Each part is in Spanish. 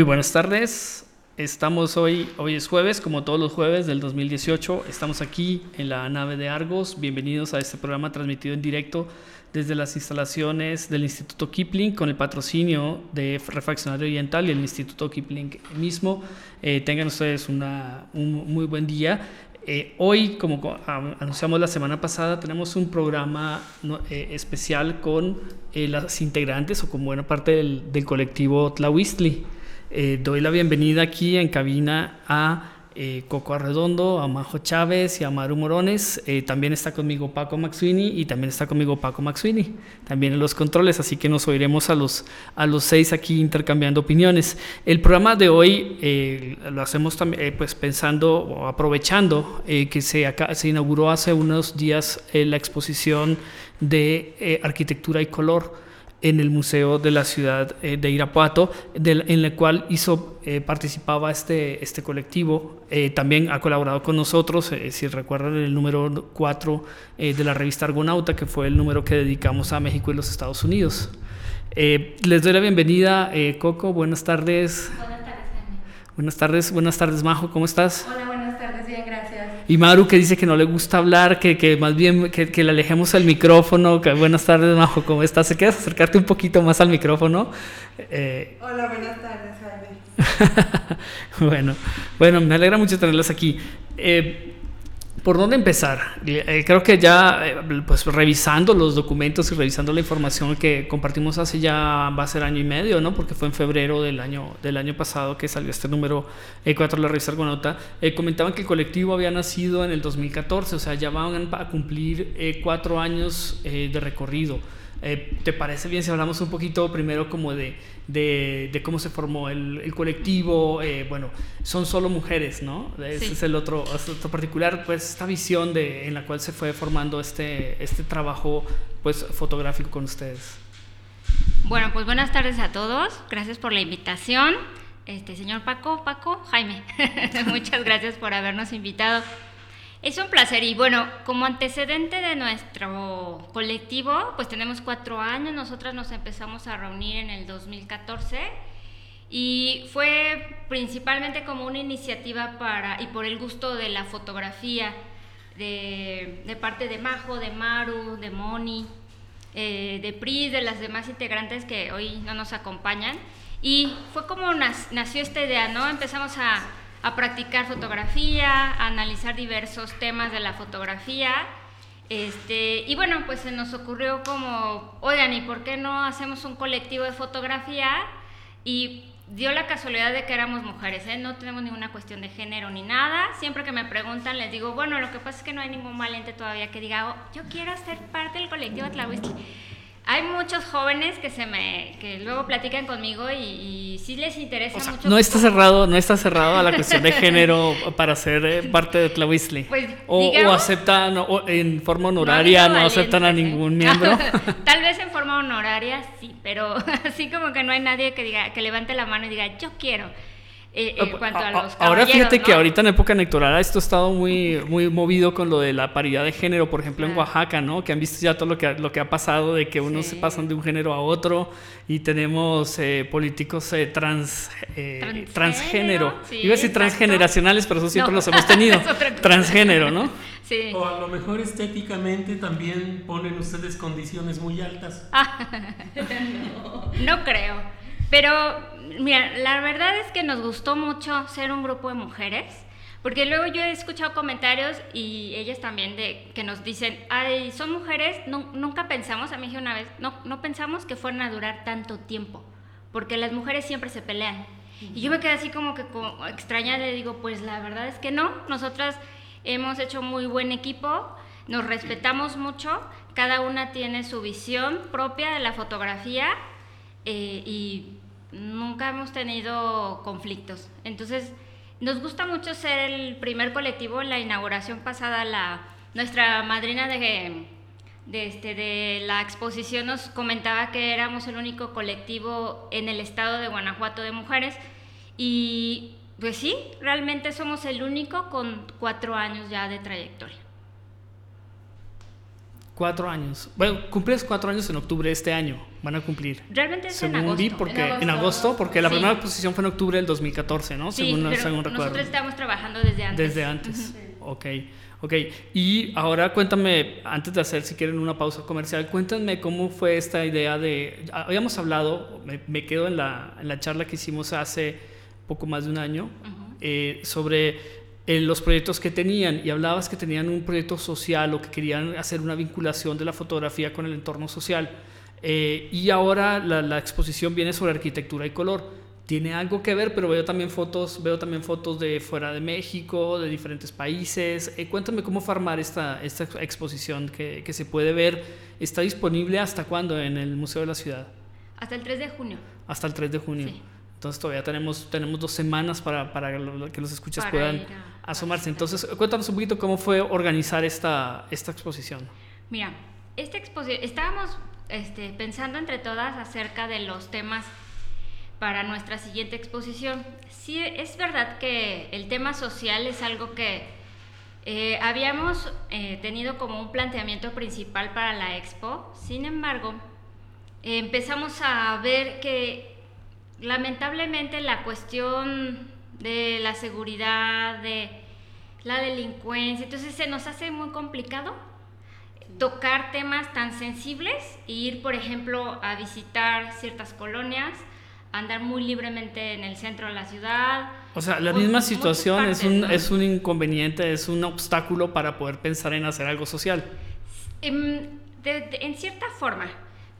Muy buenas tardes. Estamos hoy, hoy es jueves, como todos los jueves del 2018. Estamos aquí en la nave de Argos. Bienvenidos a este programa transmitido en directo desde las instalaciones del Instituto Kipling con el patrocinio de Refaccionario Oriental y el Instituto Kipling mismo. Eh, tengan ustedes un muy buen día. Eh, hoy, como anunciamos la semana pasada, tenemos un programa eh, especial con las integrantes o con buena parte del, del colectivo Tlahuistli. Eh, doy la bienvenida aquí en cabina a eh, Coco Arredondo, a Majo Chávez y a Maru Morones. Eh, también está conmigo Paco Maxwini y también está conmigo Paco Maxwini, también en los controles, así que nos oiremos a los, a los seis aquí intercambiando opiniones. El programa de hoy lo hacemos también pues pensando o aprovechando que se, se inauguró hace unos días la exposición de arquitectura y color en el Museo de la Ciudad eh, de Irapuato, en el cual hizo, eh, participaba este, este colectivo. Eh, también ha colaborado con nosotros, si recuerdan, el número 4 de la revista Argonauta, que fue el número que dedicamos a México y los Estados Unidos. les doy la bienvenida, Coco. Buenas tardes. Buenas tardes, Jaime. Buenas tardes, buenas tardes, Majo. ¿Cómo estás? Hola, buenas. Y Maru que dice que no le gusta hablar, que, que más bien que, que, le alejemos el micrófono. Que, buenas tardes, Majo, ¿cómo estás? ¿Se quieres acercarte un poquito más al micrófono? Eh... Hola, buenas tardes, Jaime. bueno, bueno, me alegra mucho tenerlas aquí. Eh, ¿Por dónde empezar? Eh, creo que ya, eh, pues revisando los documentos y revisando la información que compartimos hace ya va a ser año y medio, ¿no? Porque fue en febrero del año, del año pasado que salió este número 4 de la revista Argonauta. Eh, comentaban que el colectivo había nacido en el 2014, o sea, ya van a cumplir cuatro años de recorrido. Eh, ¿Te parece bien si hablamos un poquito primero como de, de, cómo se formó el, colectivo? Eh, bueno, son solo mujeres, ¿no? Ese es el otro, otro particular, pues esta visión de, en la cual se fue formando este, este trabajo pues, fotográfico con ustedes. Bueno, pues buenas tardes a todos. Gracias por la invitación. Este señor Paco, Paco, Jaime, muchas gracias por habernos invitado. Es un placer y bueno, como antecedente de nuestro colectivo, pues tenemos cuatro años, nosotras nos empezamos a reunir en el 2014 y fue principalmente como una iniciativa para y por el gusto de la fotografía de, de parte de Majo, de Maru, de Moni, eh, de Pris, de las demás integrantes que hoy no nos acompañan y fue como nació esta idea, ¿no? Empezamos a a practicar fotografía, a analizar diversos temas de la fotografía. Este, y bueno, pues se nos ocurrió como, oigan, ¿y por qué no hacemos un colectivo de fotografía? Y dio la casualidad de que éramos mujeres, ¿eh? no tenemos ninguna cuestión de género ni nada. Siempre que me preguntan les digo, bueno, lo que pasa es que no hay ningún valiente todavía que diga, oh, yo quiero ser parte del colectivo Tlahuistli hay muchos jóvenes que se me que luego platican conmigo y, sí les interesa mucho. No está cerrado, no está cerrado a la cuestión de género para ser eh, parte de Tlawisli. Pues, o, o, aceptan o en forma honoraria, no, aceptan a ningún miembro. Tal vez en forma honoraria sí, pero así como que no hay nadie que diga que levante la mano y diga yo quiero. Eh, en cuanto a los Ahora fíjate que ahorita en época electoral esto ha estado muy, muy movido con lo de la paridad de género, por ejemplo en Oaxaca, ¿no? Que han visto ya todo lo que, lo que ha pasado de que unos se pasan de un género a otro y tenemos eh, políticos eh, trans, transgénero. Iba a decir transgeneracionales, pero eso siempre los hemos tenido. transgénero, ¿no? Sí. O a lo mejor estéticamente también ponen ustedes condiciones muy altas. no, no creo. Pero mira, la verdad es que nos gustó mucho ser un grupo de mujeres, porque luego yo he escuchado comentarios y ellas también de que nos dicen, ay, son mujeres, nunca pensamos, a mí una vez, no, no pensamos que fueran a durar tanto tiempo, porque las mujeres siempre se pelean. Y yo me quedé así como que como extraña, le digo, pues la verdad es que no, nosotras hemos hecho muy buen equipo, nos respetamos mucho, cada una tiene su visión propia de la fotografía eh, y nunca hemos tenido conflictos. Entonces, nos gusta mucho ser el primer colectivo. En la inauguración pasada, nuestra madrina de, de, este, de la exposición nos comentaba que éramos el único colectivo en el estado de Guanajuato de mujeres. Y pues sí, realmente somos el único con cuatro años ya de trayectoria. Cuatro años. Bueno, cumples cuatro años en octubre de este año. Van a cumplir. Realmente es según en agosto. vi, porque En agosto. en agosto, porque la Sí. primera exposición fue en octubre del 2014, ¿no? Sí, según, pero según recuerdo. nosotros estamos trabajando desde antes. Desde antes. Ok, ok. Y ahora cuéntame, antes de hacer, si quieren, una pausa comercial, cuéntame cómo fue esta idea de... Habíamos hablado, me, me quedo en la, en la charla que hicimos hace poco más de un año, eh, sobre eh, los proyectos que tenían y hablabas que tenían un proyecto social o que querían hacer una vinculación de la fotografía con el entorno social. Eh, y ahora la, la exposición viene sobre arquitectura y color tiene algo que ver, pero veo también fotos, veo también fotos de fuera de México, de diferentes países. Eh, cuéntame cómo fue armar esta, esta exposición que, que se puede ver. ¿Está disponible hasta cuándo en el Museo de la Ciudad? Hasta el 3 de junio. Hasta el 3 de junio. Sí. Entonces todavía tenemos, tenemos dos semanas para, para que los escuchas Para puedan a- asomarse. Entonces cuéntanos un poquito cómo fue organizar esta, esta exposición. Mira, esta exposición, estábamos este, pensando entre todas acerca de los temas para nuestra siguiente exposición. Sí, es verdad que el tema social es algo que eh, habíamos eh, tenido como un planteamiento principal para la expo, sin embargo, eh, empezamos a ver que lamentablemente la cuestión de la seguridad, de la delincuencia, entonces se nos hace muy complicado tocar temas tan sensibles e ir, por ejemplo, a visitar ciertas colonias, andar muy libremente en el centro de la ciudad. O sea, la Mu- misma situación es, un, ¿no? es un inconveniente, es un obstáculo para poder pensar en hacer algo social. Em, de- de- en cierta forma.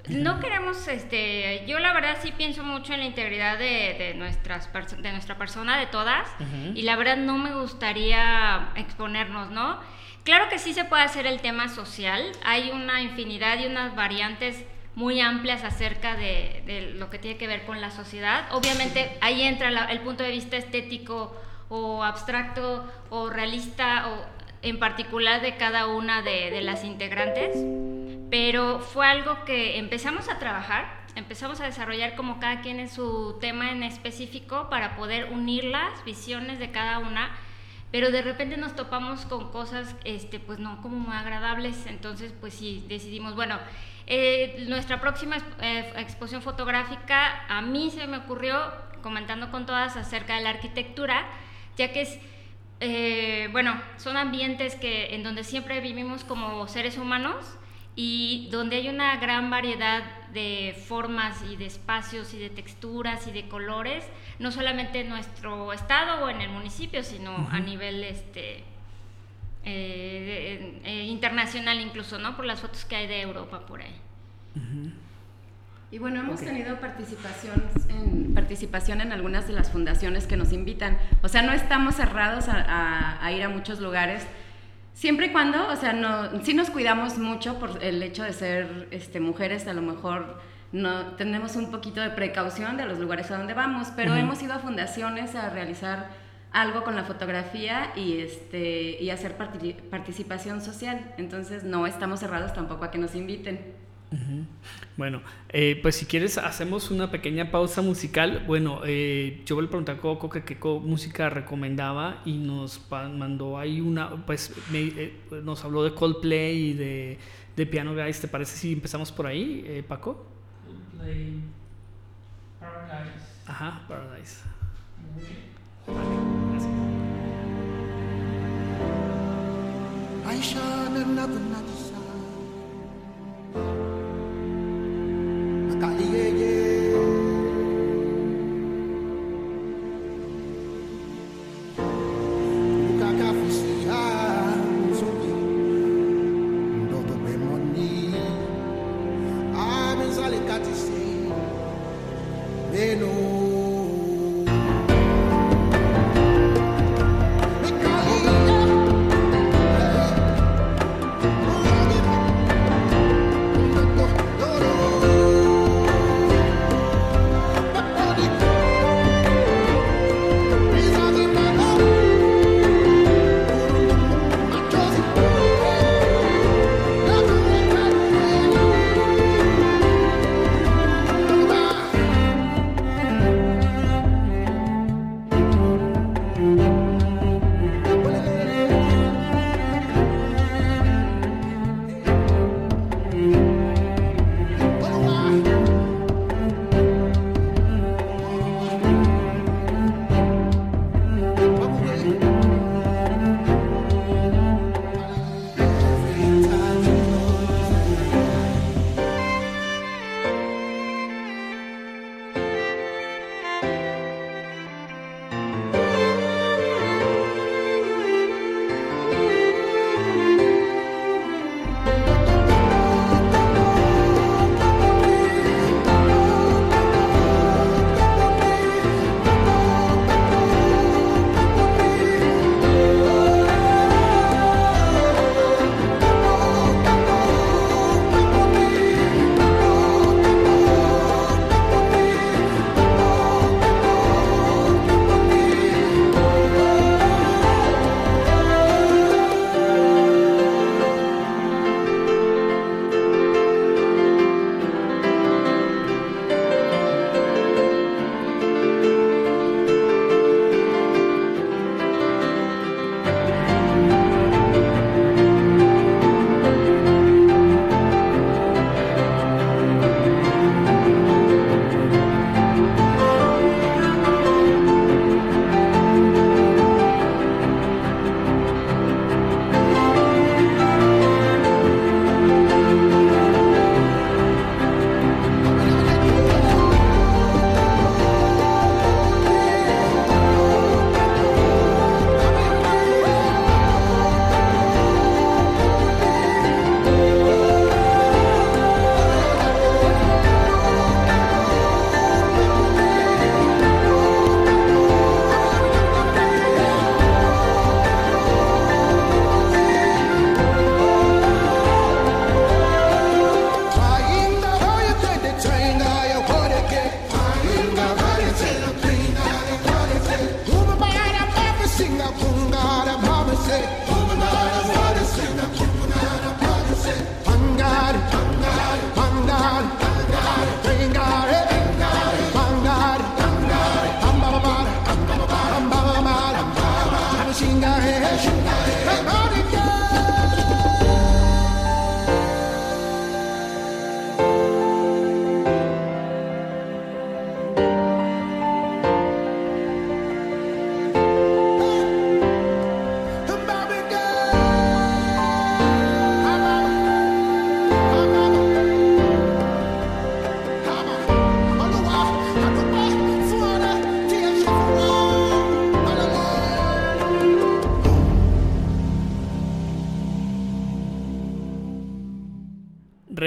No queremos, este, yo la verdad sí pienso mucho en la integridad de, de nuestras de nuestra persona, de todas, y la verdad no me gustaría exponernos, ¿no? Claro que sí se puede hacer el tema social, hay una infinidad y unas variantes muy amplias acerca de, de lo que tiene que ver con la sociedad. Obviamente ahí entra la- el punto de vista estético o abstracto o realista o en particular de cada una de, de las integrantes, pero fue algo que empezamos a trabajar, empezamos a desarrollar como cada quien en su tema en específico para poder unir las visiones de cada una, pero de repente nos topamos con cosas, este, pues no como muy agradables, entonces pues sí, decidimos, bueno, eh, nuestra próxima eh, exposición fotográfica a mí se me ocurrió comentando con todas acerca de la arquitectura, ya que es eh, bueno, son ambientes que, en donde siempre vivimos como seres humanos y donde hay una gran variedad de formas y de espacios y de texturas y de colores, no solamente en nuestro estado o en el municipio, sino a nivel este, eh, de- eh, internacional incluso, ¿no? Por las fotos que hay de Europa por ahí. Y bueno, hemos tenido participación en, participación en algunas de las fundaciones que nos invitan. O sea, no estamos cerrados a, a- a ir a muchos lugares. Siempre y cuando, o sea, no, sí nos cuidamos mucho por el hecho de ser este, mujeres, a lo mejor no tenemos un poquito de precaución de los lugares a donde vamos, pero hemos ido a fundaciones a realizar algo con la fotografía y, este, y hacer parti- participación social. Entonces no estamos cerrados tampoco a que nos inviten. Bueno, eh, pues si quieres hacemos una pequeña pausa musical. Bueno, eh, yo le pregunté a Coco que qué música recomendaba y nos mandó ahí una, pues me- eh, nos habló de Coldplay y de, de Piano Guys. ¿Te parece si empezamos por ahí, eh, Paco? Play Paradise. Ajá, Paradise. Muy bien. Vale, gracias.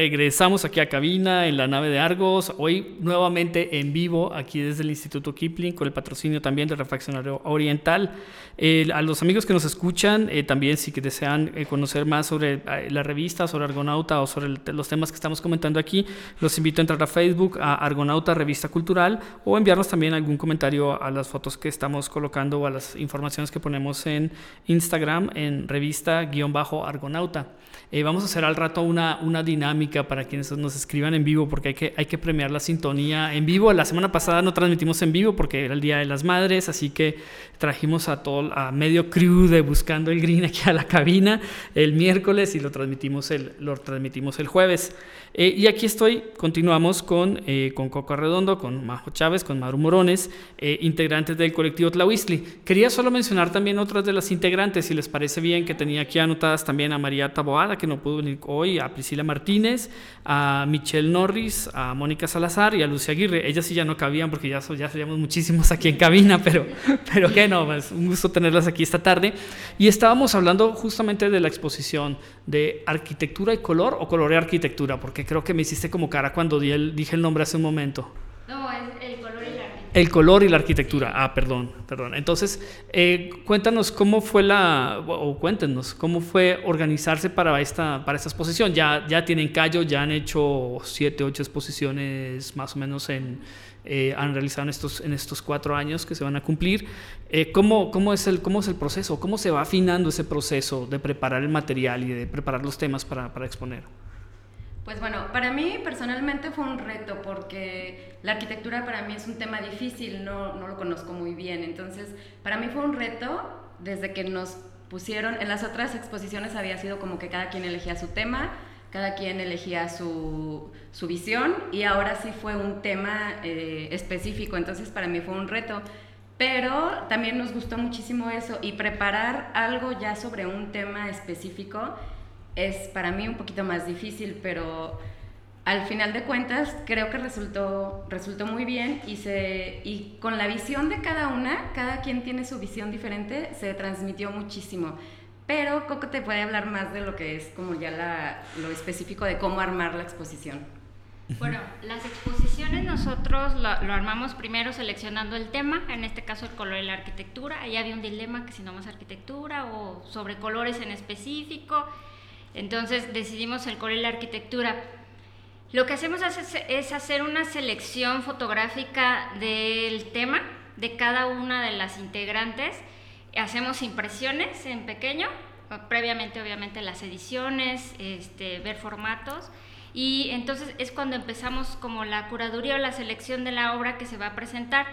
Regresamos aquí a cabina en la nave de Argos, hoy nuevamente en vivo aquí desde el Instituto Kipling con el patrocinio también del Refaccionario Oriental. Eh, a los amigos que nos escuchan, eh, también si desean eh, conocer más sobre eh, la revista, sobre Argonauta o sobre el- los temas que estamos comentando aquí, los invito a entrar a Facebook, a Argonauta Revista Cultural o enviarnos también algún comentario a las fotos que estamos colocando o a las informaciones que ponemos en Instagram en revista-argonauta. Eh, vamos a hacer al rato una, una dinámica para quienes nos escriban en vivo, porque hay que, hay que premiar la sintonía en vivo. La semana pasada no transmitimos en vivo porque era el Día de las Madres, así que trajimos a todo, a medio crew de Buscando el Green aquí a la cabina el miércoles y lo transmitimos el, lo transmitimos el jueves. Eh, y aquí estoy, continuamos con, eh, con Coco Redondo, con Majo Chávez, con Maru Morones, eh, integrantes del colectivo Tlahuistli. Quería solo mencionar también otras de las integrantes, si les parece bien, que tenía aquí anotadas también a María Taboada, que no pudo venir hoy, a Priscila Martínez, a Michelle Norris, a Mónica Salazar y a Lucia Aguirre. Ellas sí ya no cabían porque ya, ya seríamos muchísimos aquí en cabina, pero, pero que no, es un gusto tenerlas aquí esta tarde. Y estábamos hablando justamente de la exposición de arquitectura y color o color y arquitectura, porque creo que me hiciste como cara cuando di el- dije el nombre hace un momento. No, es el color. El color y la arquitectura. Ah, perdón, perdón. Entonces, eh, cuéntanos cómo fue la, o cuéntenos, cómo fue organizarse para esta, para esta exposición. Ya, ya tienen callo, ya han hecho siete, ocho exposiciones más o menos en, eh, han realizado en estos, en estos cuatro años que se van a cumplir. Eh, ¿cómo, cómo, es el, ¿Cómo es el proceso? ¿Cómo se va afinando ese proceso de preparar el material y de preparar los temas para, para exponer? Pues bueno, para mí personalmente fue un reto porque la arquitectura para mí es un tema difícil, no, no lo conozco muy bien. Entonces, para mí fue un reto desde que nos pusieron, en las otras exposiciones había sido como que cada quien elegía su tema, cada quien elegía su, su visión y ahora sí fue un tema eh, específico, entonces para mí fue un reto. Pero también nos gustó muchísimo eso y preparar algo ya sobre un tema específico es para mí un poquito más difícil, pero al final de cuentas creo que resultó, resultó muy bien y, se, y con la visión de cada una, cada quien tiene su visión diferente, se transmitió muchísimo. Pero Coco te puede hablar más de lo que es como ya la, lo específico de cómo armar la exposición. Bueno, las exposiciones nosotros lo, lo, armamos primero seleccionando el tema, en este caso el color y la arquitectura. Ahí había un dilema que si no más arquitectura o sobre colores en específico. Entonces decidimos el color y la arquitectura. Lo que hacemos es hacer una selección fotográfica del tema de cada una de las integrantes. Hacemos impresiones en pequeño, previamente obviamente las ediciones, este, ver formatos. Y entonces es cuando empezamos como la curaduría o la selección de la obra que se va a presentar.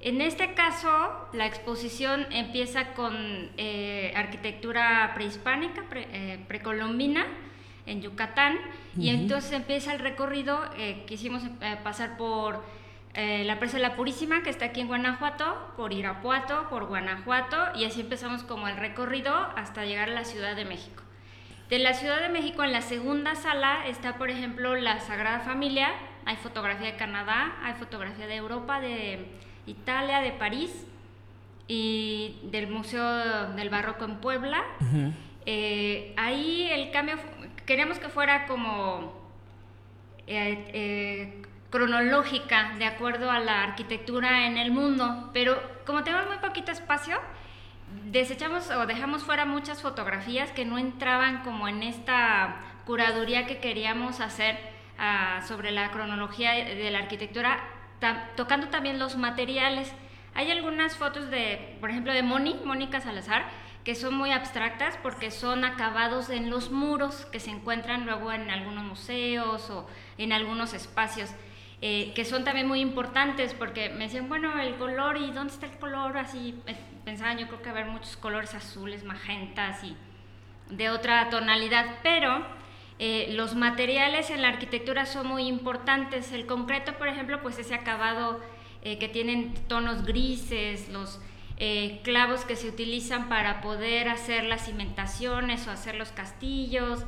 En este caso, la exposición empieza con eh, arquitectura prehispánica, pre, eh, precolombina, en Yucatán, uh -huh. y entonces empieza el recorrido, eh, quisimos eh, pasar por eh, la presa de la Purísima, que está aquí en Guanajuato, por Irapuato, por Guanajuato, y así empezamos como el recorrido hasta llegar a la Ciudad de México. De la Ciudad de México, en la segunda sala, está, por ejemplo, la Sagrada Familia, hay fotografía de Canadá, hay fotografía de Europa, de Italia, de París, y del Museo del Barroco en Puebla. Uh -huh. eh, ahí el cambio, queríamos que fuera como eh, eh, cronológica, de acuerdo a la arquitectura en el mundo, pero como tenemos muy poquito espacio, desechamos o dejamos fuera muchas fotografías que no entraban como en esta curaduría que queríamos hacer uh, sobre la cronología de la arquitectura, tocando también los materiales. Hay algunas fotos de, por ejemplo, de Moni, Mónica Salazar, que son muy abstractas porque son acabados en los muros que se encuentran luego en algunos museos o en algunos espacios. Eh, que son también muy importantes porque me decían, bueno, el color y dónde está el color, así pensaban, yo creo que haber muchos colores azules, magentas y de otra tonalidad, pero eh, los materiales en la arquitectura son muy importantes. El concreto, por ejemplo, pues ese acabado eh, que tienen tonos grises, los eh, clavos que se utilizan para poder hacer las cimentaciones o hacer los castillos,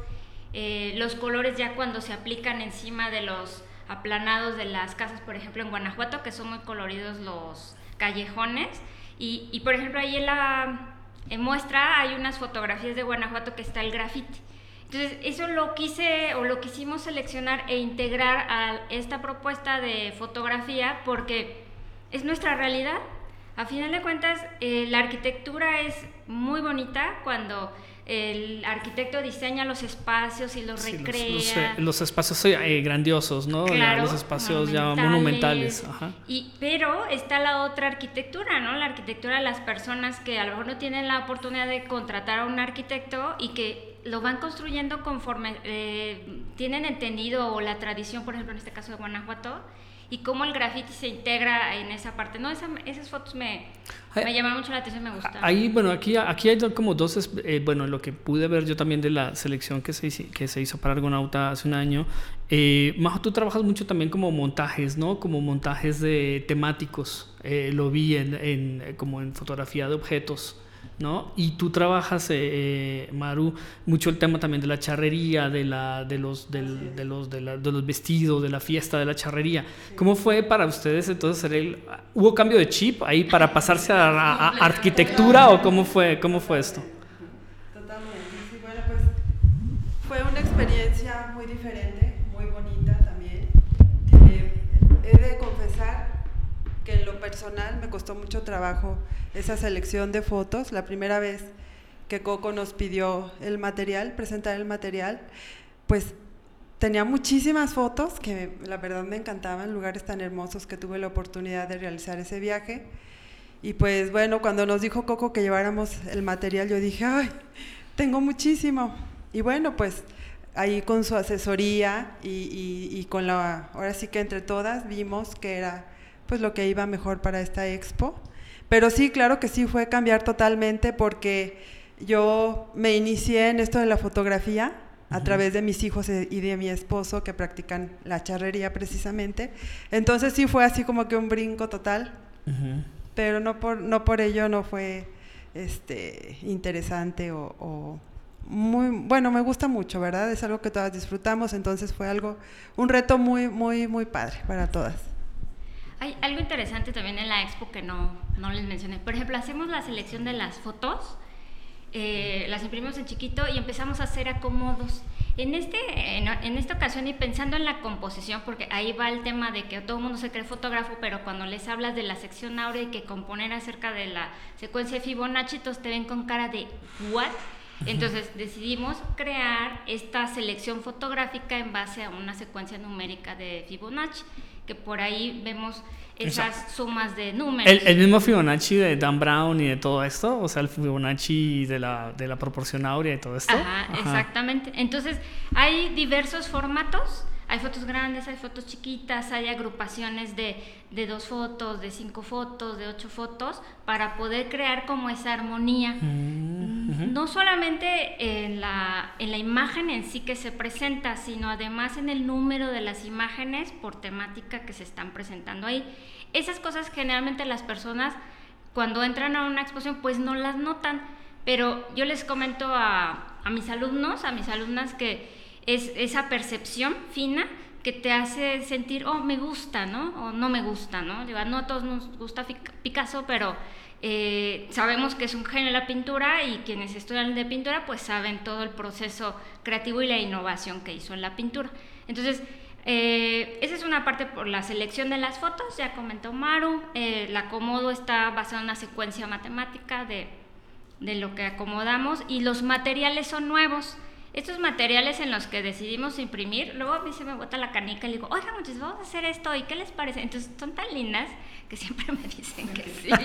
eh, los colores ya cuando se aplican encima de los aplanados de las casas, por ejemplo en Guanajuato, que son muy coloridos los callejones, y, y por ejemplo ahí en la en muestra hay unas fotografías de Guanajuato que está el grafiti. Entonces, eso lo quise o lo quisimos seleccionar e integrar a esta propuesta de fotografía porque es nuestra realidad. A final de cuentas, eh, la arquitectura es muy bonita cuando el arquitecto diseña los espacios y los sí, recrea. Los, los, los espacios eh, grandiosos, ¿no? Claro, los espacios monumentales. ya monumentales. Ajá. Y, pero está la otra arquitectura, ¿no? La arquitectura de las personas que a lo mejor no tienen la oportunidad de contratar a un arquitecto y que lo van construyendo conforme eh, tienen entendido o la tradición, por ejemplo, en este caso de Guanajuato, y cómo el graffiti se integra en esa parte. No, esa, esas fotos me, me llamaron mucho la atención, me gustaron. Ahí, bueno, aquí, aquí hay como dos, eh, bueno, lo que pude ver yo también de la selección que se, que se hizo para Argonauta hace un año. Eh, Majo, tú trabajas mucho también como montajes, ¿no? Como montajes de temáticos. Eh, lo vi en, en, como en fotografía de objetos. ¿No? Y tú trabajas, eh, Maru, mucho el tema también de la charrería, de, la, de, los, del, de, los, de, la, de, los vestidos, de la fiesta de la charrería. ¿Cómo fue para ustedes entonces? El, ¿Hubo cambio de chip ahí para pasarse a, a, a arquitectura o cómo fue, cómo fue esto? Totalmente, sí, bueno, pues fue una experiencia muy diferente, muy bonita también. Eh, he de confesar que en lo personal me costó mucho trabajo esa selección de fotos. La primera vez que Coco nos pidió el material, presentar el material, pues tenía muchísimas fotos que la verdad me encantaban, lugares tan hermosos que tuve la oportunidad de realizar ese viaje. Y pues bueno, cuando nos dijo Coco que lleváramos el material, yo dije, ay, tengo muchísimo. Y bueno, pues ahí con su asesoría y, con la, ahora sí que entre todas vimos que era pues lo que iba mejor para esta expo. Pero sí, claro que sí fue cambiar totalmente porque yo me inicié en esto de la fotografía a través de mis hijos e- y de mi esposo que practican la charrería precisamente. Entonces sí fue así como que un brinco total, pero no por, no por ello no fue este, interesante o, o muy, bueno, me gusta mucho, ¿verdad? Es algo que todas disfrutamos, entonces fue algo, un reto muy, muy, muy padre para todas. Hay algo interesante también en la expo que no, no les mencioné. Por ejemplo, hacemos la selección de las fotos, eh, las imprimimos en chiquito y empezamos a hacer acomodos. En, este, en, en esta ocasión y pensando en la composición, porque ahí va el tema de que todo el mundo se cree fotógrafo, pero cuando les hablas de la sección áurea y que componer acerca de la secuencia de Fibonacci, todos te ven con cara de ¿what? Entonces decidimos crear esta selección fotográfica en base a una secuencia numérica de Fibonacci, que por ahí vemos esas sumas de números. El, el mismo Fibonacci de Dan Brown y de todo esto, o sea, el Fibonacci de la, de la proporción áurea y todo esto. Ajá, Ajá. exactamente. Entonces, hay diversos formatos. Hay fotos grandes, hay fotos chiquitas, hay agrupaciones de, de dos fotos, de cinco fotos, de ocho fotos, para poder crear como esa armonía. Mm, No solamente en la, en la imagen en sí que se presenta, sino además en el número de las imágenes por temática que se están presentando ahí. Esas cosas generalmente las personas cuando entran a una exposición pues no las notan, pero yo les comento a, a mis alumnos, a mis alumnas que es esa percepción fina que te hace sentir, oh, me gusta, ¿no? O no me gusta, ¿no? Digo, no a todos nos gusta Picasso, pero eh, sabemos que es un genio la pintura y quienes estudian de pintura pues saben todo el proceso creativo y la innovación que hizo en la pintura. Entonces, eh, esa es una parte por la selección de las fotos, ya comentó Maru, eh, el acomodo está basado en una secuencia matemática de, de lo que acomodamos y los materiales son nuevos. Estos materiales en los que decidimos imprimir, luego a mí se me bota la canica y le digo, oiga muchachos, vamos a hacer esto, ¿y qué les parece? Entonces son tan lindas que siempre me dicen que sí.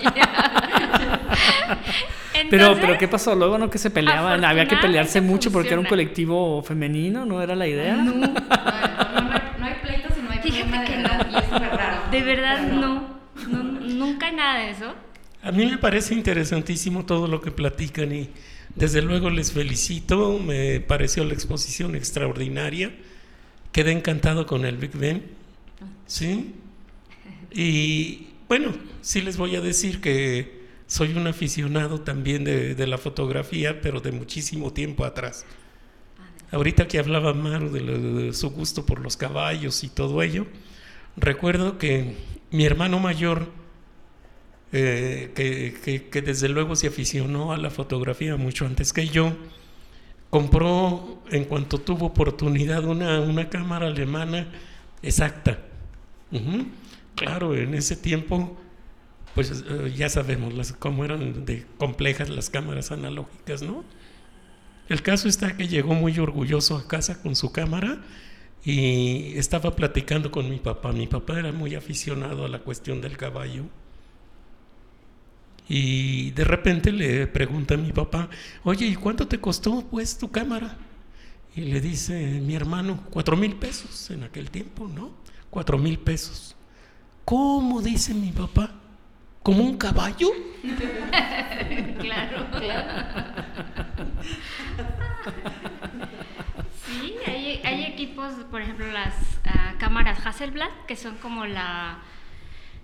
Pero, Entonces, pero ¿qué pasó? Luego no que se peleaban, había que pelearse Afortunadamente mucho porque era un colectivo femenino, ¿no era la idea? No, no, no, no hay, no hay pleitos y no hay Fíjate problema de que verdad, y es raro. de verdad no, no, nunca hay nada de eso. A mí me parece interesantísimo todo lo que platican y desde luego les felicito, me pareció la exposición extraordinaria, quedé encantado con el Big Ben, ¿sí? Y bueno, sí les voy a decir que soy un aficionado también de, la fotografía, pero de muchísimo tiempo atrás. Ahorita que hablaba Maru de su gusto por los caballos y todo ello, recuerdo que mi hermano mayor, eh, que, desde luego se aficionó a la fotografía mucho antes que yo, compró en cuanto tuvo oportunidad una, una cámara alemana exacta. Claro, en ese tiempo, pues eh, ya sabemos las, cómo eran de complejas las cámaras analógicas, ¿no? El caso está que llegó muy orgulloso a casa con su cámara y estaba platicando con mi papá. Mi papá era muy aficionado a la cuestión del caballo. Y de repente le pregunta a mi papá, oye, ¿y cuánto te costó pues tu cámara? Y le dice mi hermano, cuatro mil pesos en aquel tiempo, ¿no? Cuatro mil pesos. ¿Cómo? dice mi papá. ¿Como un caballo? Claro, claro. Sí, hay, hay equipos, por ejemplo, las ah, cámaras Hasselblad, que son como la...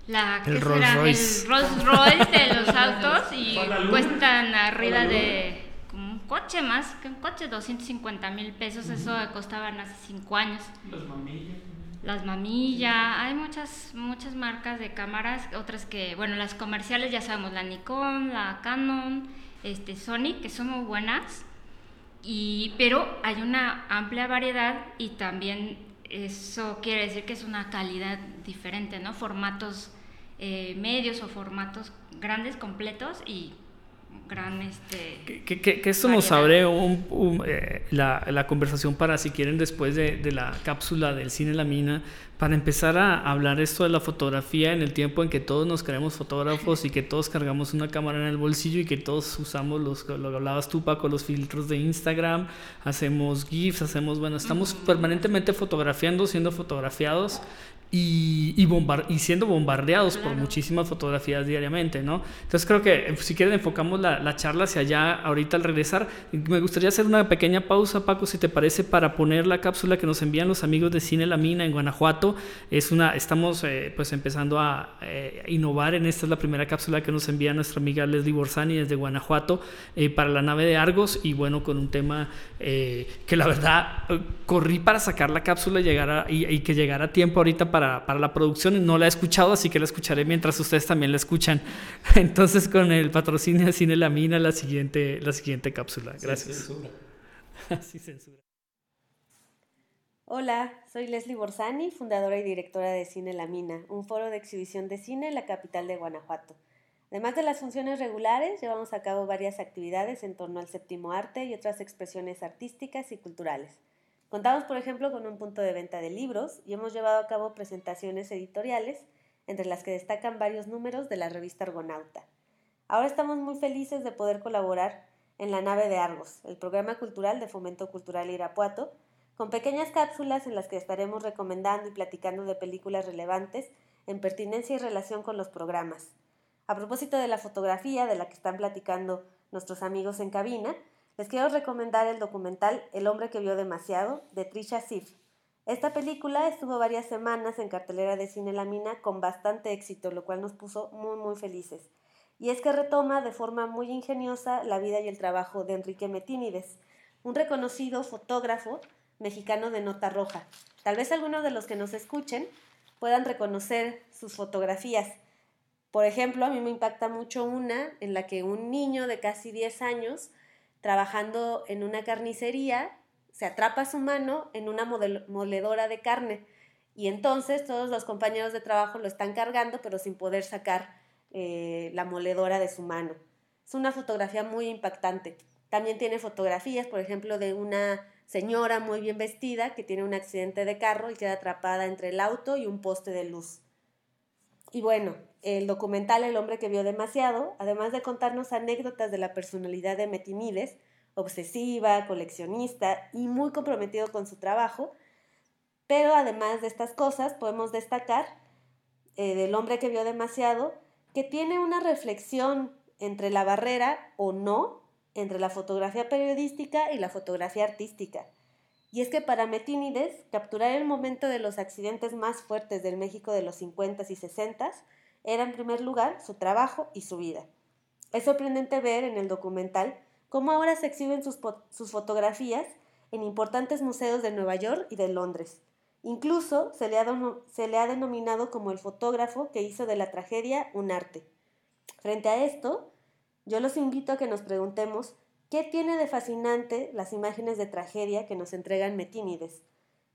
la El ¿qué Rolls será? Royce. El Rolls Royce de los autos y cuestan arriba de como un coche más que un coche, 250 mil pesos, eso costaban hace cinco años. Las mamillas. Las mamilla, hay muchas muchas marcas de cámaras, otras que, bueno, las comerciales ya sabemos, la Nikon, la Canon, este Sony, que son muy buenas. Y pero hay una amplia variedad y también eso quiere decir que es una calidad diferente, ¿no? Formatos eh, medios o formatos grandes, completos y gran este Que, que- esto nos abre un- un, eh, la, la conversación para si quieren después de, de la cápsula del cine la mina, para empezar a hablar esto de la fotografía en el tiempo en que todos nos creemos fotógrafos y que todos cargamos una cámara en el bolsillo y que todos usamos los, lo que hablabas tú, Paco, los filtros de Instagram, hacemos GIFs, hacemos, bueno, estamos permanentemente fotografiando, siendo fotografiados y, y, y, siendo bombardeados por muchísimas fotografías diariamente, ¿no? Entonces creo que eh, si quieren enfocamos la, la, charla hacia allá ahorita al regresar. Me gustaría hacer una pequeña pausa, Paco, si te parece, para poner la cápsula que nos envían los amigos de Cine La Mina en Guanajuato. Es una, estamos eh, pues empezando a eh, innovar en esta, es la primera cápsula que nos envía nuestra amiga Leslie Borsani desde Guanajuato para la nave de Argos y bueno, con un tema que la verdad corrí para sacar la cápsula y, llegar y, y que llegara a tiempo ahorita para para, la producción. No la he escuchado, así que la escucharé mientras ustedes también la escuchan. Entonces, con el patrocinio de Cine La Mina, la siguiente, la siguiente cápsula. Gracias. censura. censura. Hola, soy Leslie Borsani, fundadora y directora de Cine La Mina, un foro de exhibición de cine en la capital de Guanajuato. Además de las funciones regulares, llevamos a cabo varias actividades en torno al séptimo arte y otras expresiones artísticas y culturales. Contamos, por ejemplo, con un punto de venta de libros y hemos llevado a cabo presentaciones editoriales, entre las que destacan varios números de la revista Argonauta. Ahora estamos muy felices de poder colaborar en la nave de Argos, el programa cultural de Fomento Cultural Irapuato, con pequeñas cápsulas en las que estaremos recomendando y platicando de películas relevantes en pertinencia y relación con los programas. A propósito de la fotografía de la que están platicando nuestros amigos en cabina, les quiero recomendar el documental El hombre que vio demasiado de Trisha Sif. Esta película estuvo varias semanas en cartelera de Cine La Mina con bastante éxito, lo cual nos puso muy muy felices. Y es que retoma de forma muy ingeniosa la vida y el trabajo de Enrique Metínides, un reconocido fotógrafo mexicano de nota roja. Tal vez algunos de los que nos escuchen puedan reconocer sus fotografías. Por ejemplo, a mí me impacta mucho una en la que un niño de casi 10 años trabajando en una carnicería, se atrapa su mano en una moledora de carne y entonces todos los compañeros de trabajo lo están cargando pero sin poder sacar eh, la moledora de su mano. Es una fotografía muy impactante. También tiene fotografías, por ejemplo, de una señora muy bien vestida que tiene un accidente de carro y queda atrapada entre el auto y un poste de luz. Y bueno, el documental El hombre que vio demasiado, además de contarnos anécdotas de la personalidad de Metinides, obsesiva, coleccionista y muy comprometido con su trabajo, pero además de estas cosas podemos destacar eh, del hombre que vio demasiado, que tiene una reflexión entre la barrera o no entre la fotografía periodística y la fotografía artística. Y es que para Metínides, capturar el momento de los accidentes más fuertes del México de los 50s y 60s era en primer lugar su trabajo y su vida. Es sorprendente ver en el documental cómo ahora se exhiben sus, sus fotografías en importantes museos de Nueva York y de Londres. Incluso se le, ha se le ha denominado como el fotógrafo que hizo de la tragedia un arte. Frente a esto, yo los invito a que nos preguntemos ¿Qué tiene de fascinante las imágenes de tragedia que nos entregan Metínides?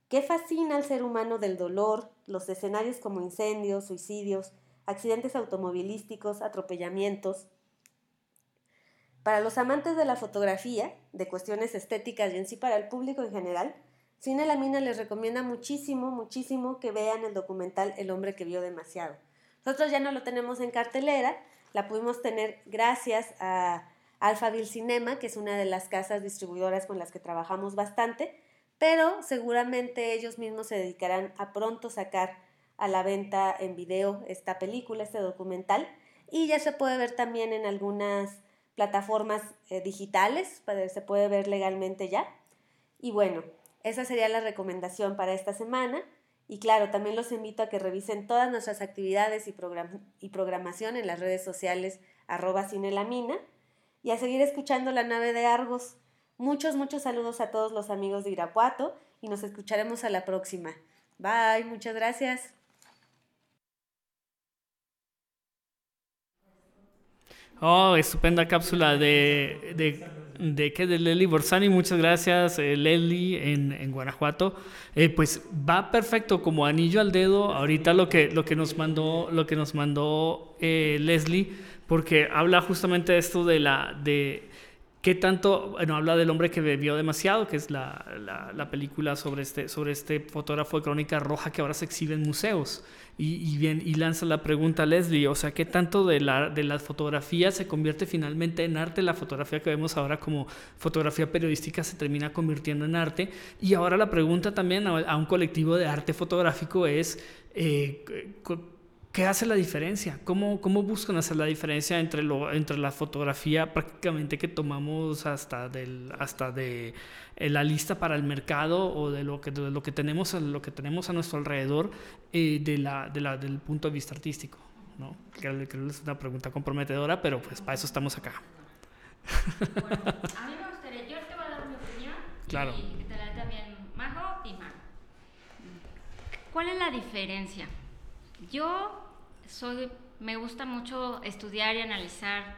¿Qué fascina al ser humano del dolor, los escenarios como incendios, suicidios, accidentes automovilísticos, atropellamientos? Para los amantes de la fotografía, de cuestiones estéticas y en sí para el público en general, Cine La Mina les recomienda muchísimo, muchísimo que vean el documental El hombre que vio demasiado. Nosotros ya no lo tenemos en cartelera, la pudimos tener gracias a Alphaville Cinema, que es una de las casas distribuidoras con las que trabajamos bastante, pero seguramente ellos mismos se dedicarán a pronto sacar a la venta en video esta película, este documental, y ya se puede ver también en algunas plataformas eh, digitales, se puede ver legalmente ya. Y bueno, esa sería la recomendación para esta semana. Y claro, también los invito a que revisen todas nuestras actividades y, y programación en las redes sociales arroba cinelamina y a seguir escuchando la nave de Argos. Muchos, muchos saludos a todos los amigos de Irapuato y nos escucharemos a la próxima. Bye, muchas gracias. Oh, estupenda cápsula de, de, de Lely Borsani. Muchas gracias, eh, en, en Guanajuato. Eh, pues va perfecto, como anillo al dedo. Ahorita lo que, lo que nos mandó, lo que nos mandó eh, Leslie porque habla justamente de esto de la... De, ¿Qué tanto, bueno, habla del hombre que bebió demasiado, que es la, la, la película sobre este, sobre este fotógrafo de crónica roja que ahora se exhibe en museos? Y, y, bien, y lanza la pregunta a Leslie, o sea, ¿qué tanto de la, de la fotografía se convierte finalmente en arte? La fotografía que vemos ahora como fotografía periodística se termina convirtiendo en arte. Y ahora la pregunta también a, a un colectivo de arte fotográfico es... Eh, ¿Qué hace la diferencia? ¿Cómo, ¿Cómo buscan hacer la diferencia entre, lo, entre la fotografía prácticamente que tomamos hasta, del, hasta de eh, la lista para el mercado o de lo que, de lo que, tenemos, lo que tenemos a nuestro alrededor eh, de la, de la, del punto de vista artístico? ¿no? Creo, creo que es una pregunta comprometedora, pero pues para eso estamos acá. Bueno, a mí me gustaría, yo te voy a dar mi opinión Claro. y te la también Majo y Mar. ¿Cuál es la diferencia? Yo soy, me gusta mucho estudiar y analizar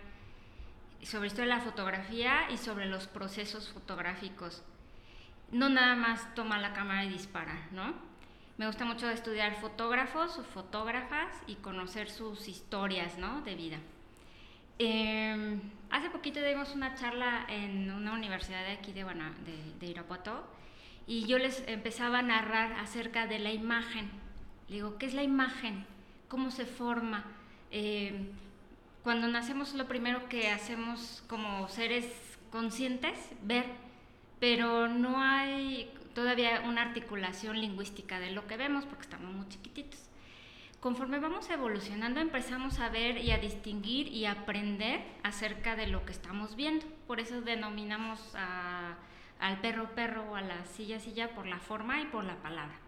sobre esto de la fotografía y sobre los procesos fotográficos. No nada más toma la cámara y dispara, ¿no? Me gusta mucho estudiar fotógrafos o fotógrafas y conocer sus historias, ¿no? De vida. Eh, hace poquito dimos una charla en una universidad de aquí de, de, de Irapuato y yo les empezaba a narrar acerca de la imagen. Digo, ¿qué es la imagen? ¿Cómo se forma? Eh, cuando nacemos lo primero que hacemos como seres conscientes, ver, pero no hay todavía una articulación lingüística de lo que vemos porque estamos muy chiquititos. Conforme vamos evolucionando empezamos a ver y a distinguir y aprender acerca de lo que estamos viendo. Por eso denominamos al perro perro o a la silla silla por la forma y por la palabra.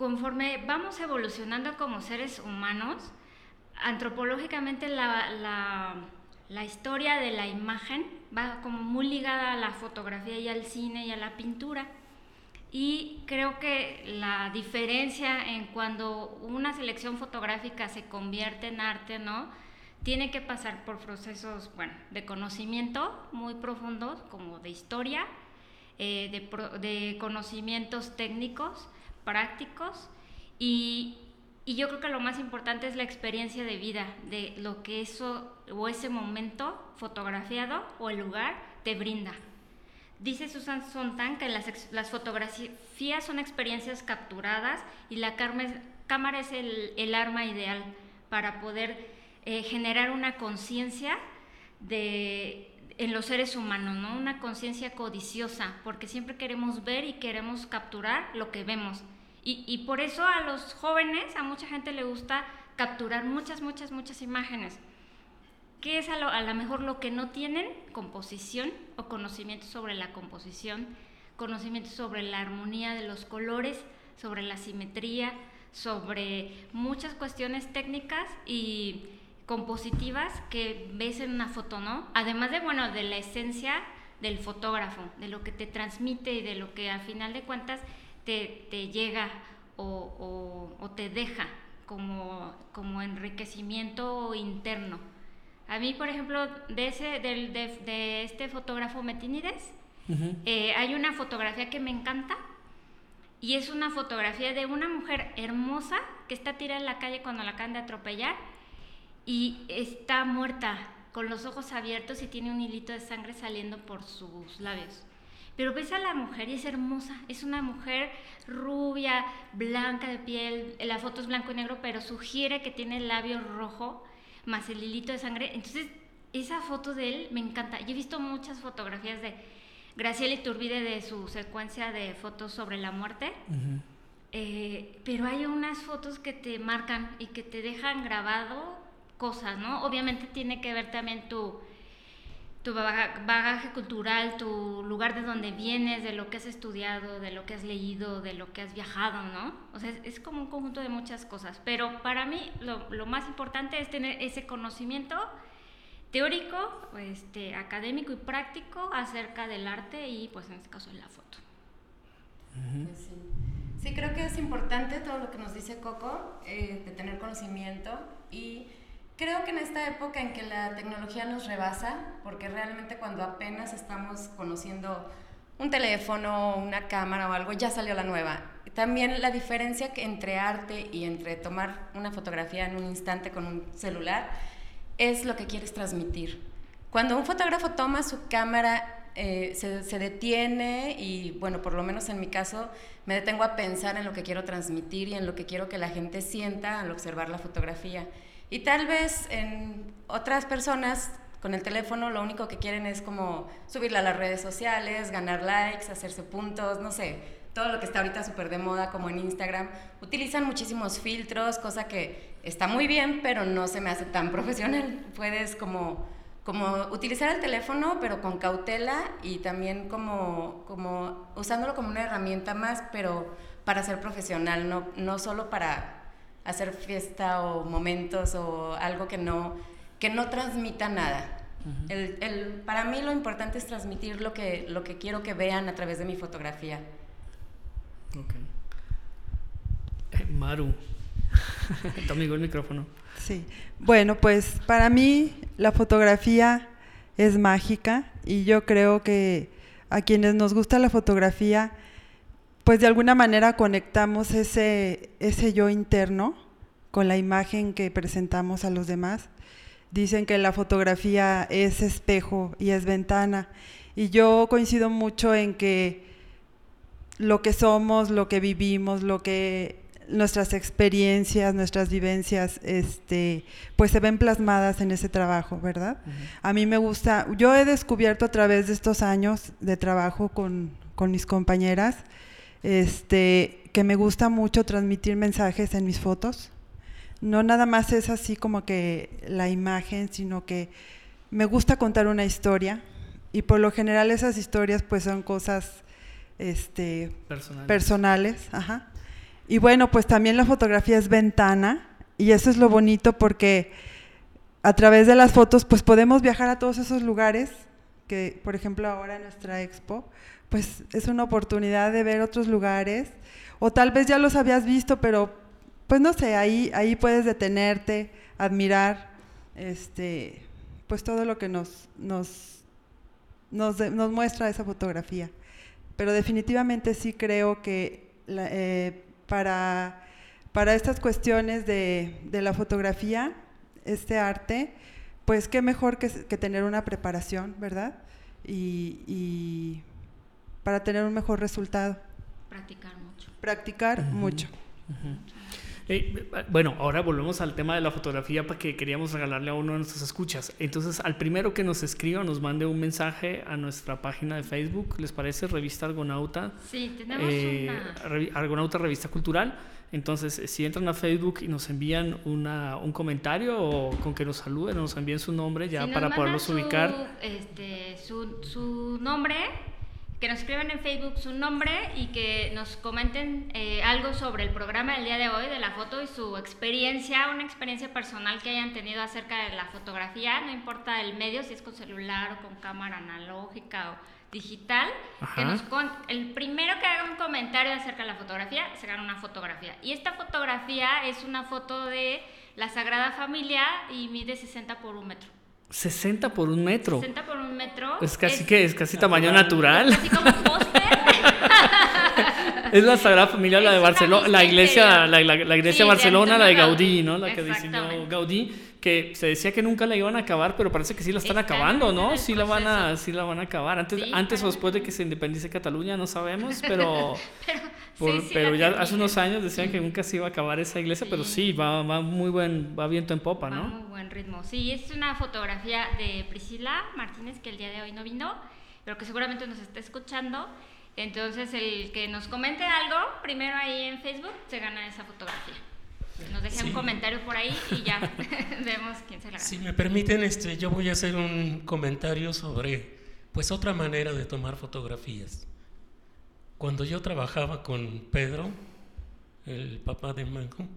Conforme vamos evolucionando como seres humanos, antropológicamente la, historia de la imagen va como muy ligada a la fotografía y al cine y a la pintura. Y creo que la diferencia en cuando una selección fotográfica se convierte en arte, ¿no? Tiene que pasar por procesos, bueno, de conocimiento muy profundos, como de historia, eh, de conocimientos técnicos, prácticos y, yo creo que lo más importante es la experiencia de vida, de lo que eso o ese momento fotografiado o el lugar te brinda. Dice Susan Sontag que las, fotografías son experiencias capturadas y la cámara es el, el arma ideal para poder eh, generar una conciencia de, en los seres humanos, ¿no? Una conciencia codiciosa, porque siempre queremos ver y queremos capturar lo que vemos. Y, y, por eso a los jóvenes, a mucha gente le gusta capturar muchas, muchas, muchas imágenes. ¿Qué es a lo, a lo mejor lo que no tienen? Composición o conocimiento sobre la composición, conocimiento sobre la armonía de los colores, sobre la simetría, sobre muchas cuestiones técnicas y compositivas que ves en una foto, ¿no? Además de, bueno, de la esencia del fotógrafo, de lo que te transmite y de lo que a final de cuentas te, te llega o, o, o, te deja como, como enriquecimiento interno. A mí, por ejemplo, de, ese, de, de, de este fotógrafo Metinides, uh -huh. eh, hay una fotografía que me encanta y es una fotografía de una mujer hermosa que está tirada en la calle cuando la acaban de atropellar y está muerta con los ojos abiertos y tiene un hilito de sangre saliendo por sus labios. Pero ves a la mujer y es hermosa, es una mujer rubia, blanca de piel, la foto es blanco y negro, pero sugiere que tiene el labio rojo más el hilito de sangre. Entonces, esa foto de él me encanta. Yo he visto muchas fotografías de Graciela Iturbide de su secuencia de fotos sobre la muerte. Uh -huh. eh, pero hay unas fotos que te marcan y que te dejan grabado cosas, ¿no? Obviamente tiene que ver también tu, tu bagaje cultural, tu lugar de donde vienes, de lo que has estudiado, de lo que has leído, de lo que has viajado, ¿no? O sea, es, es como un conjunto de muchas cosas. Pero para mí lo, lo más importante es tener ese conocimiento teórico, este, académico y práctico acerca del arte y pues en este caso la foto. Sí. sí. creo que es importante todo lo que nos dice Coco, eh, de tener conocimiento y creo que en esta época en que la tecnología nos rebasa, porque realmente cuando apenas estamos conociendo un teléfono, una cámara o algo, ya salió la nueva. También la diferencia entre arte y entre tomar una fotografía en un instante con un celular es lo que quieres transmitir. cuando un fotógrafo toma su cámara, eh, se, se detiene y, bueno, por lo menos en mi caso, me detengo a pensar en lo que quiero transmitir y en lo que quiero que la gente sienta al observar la fotografía. Y tal vez en otras personas con el teléfono lo único que quieren es como subirla a las redes sociales, ganar likes, hacerse puntos, no sé, todo lo que está ahorita súper de moda como en Instagram. Utilizan muchísimos filtros, cosa que está muy bien, pero no se me hace tan profesional. Puedes como, como utilizar el teléfono, pero con cautela y también como, como usándolo como una herramienta más, pero para ser profesional, no, no solo para hacer fiesta o momentos o algo que no, que no transmita nada. el, el, para mí lo importante es transmitir lo que, lo que quiero que vean a través de mi fotografía. Ok. Eh, Maru, tu amigo el micrófono. Sí, bueno, pues para mí la fotografía es mágica y yo creo que a quienes nos gusta la fotografía, pues de alguna manera conectamos ese, ese yo interno con la imagen que presentamos a los demás. Dicen que la fotografía es espejo y es ventana. Y yo coincido mucho en que lo que somos, lo que vivimos, lo que nuestras experiencias, nuestras vivencias, este, pues se ven plasmadas en ese trabajo, ¿verdad? Uh -huh. A mí me gusta, yo he descubierto a través de estos años de trabajo con, con mis compañeras, este, que me gusta mucho transmitir mensajes en mis fotos. No nada más es así como que la imagen, sino que me gusta contar una historia y por lo general esas historias pues son cosas este, personales. personales ajá. Y bueno, pues también la fotografía es ventana y eso es lo bonito porque a través de las fotos pues podemos viajar a todos esos lugares que por ejemplo ahora en nuestra expo pues es una oportunidad de ver otros lugares o tal vez ya los habías visto pero pues no sé, ahí, ahí puedes detenerte, admirar este, pues todo lo que nos, nos, nos, muestra esa fotografía. Pero definitivamente sí creo que eh, para, para estas cuestiones de, de, la fotografía, este arte, pues qué mejor que, que tener una preparación, ¿verdad? Y, para tener un mejor resultado. Practicar mucho. Practicar uh -huh. mucho. Uh -huh. Eh, bueno, ahora volvemos al tema de la fotografía para que queríamos regalarle a uno de nuestros escuchas. Entonces, al primero que nos escriba, nos mande un mensaje a nuestra página de Facebook, ¿les parece? Revista Argonauta. Sí, tenemos eh, una... Re Argonauta Revista Cultural. Entonces, si entran a Facebook y nos envían una, un comentario o con que nos saluden nos envíen su nombre ya si para poderlos su, ubicar. Este, su, su nombre que nos escriban en Facebook su nombre y que nos comenten eh, algo sobre el programa del día de hoy, de la foto y su experiencia, una experiencia personal que hayan tenido acerca de la fotografía, no importa el medio, si es con celular o con cámara analógica o digital, Ajá. que nos con el primero que haga un comentario acerca de la fotografía se gana una fotografía. Y esta fotografía es una foto de la Sagrada Familia y mide 60 por un metro. 60 por un metro. 60 por un metro. Es casi es, que es casi tamaño natural. Es casi como un póster. es la Sagrada Familia, la de Barcelona, la iglesia, la, la, la iglesia sí, de Barcelona, la de Gaudí, ¿no? La que diseñó Gaudí, que se decía que nunca la iban a acabar, pero parece que sí la están, acabando, ¿no? Sí la van a, sí la van a acabar. Antes, sí, antes o después de que se independice Cataluña, no sabemos, pero, pero, por, sí, pero ya hace unos años decían que nunca se iba a acabar esa iglesia, pero sí va, va muy buen, va viento en popa, va ¿no? Muy buen ritmo. Sí, es una fotografía de Priscila Martínez que el día de hoy no vino, pero que seguramente nos está escuchando. Entonces, el que nos comente algo, primero ahí en Facebook, se gana esa fotografía. Nos deja sí. un comentario por ahí y ya vemos quién se la gana. Si me permiten, este, yo voy a hacer un comentario sobre pues otra manera de tomar fotografías. Cuando yo trabajaba con Pedro, el papá de Manco,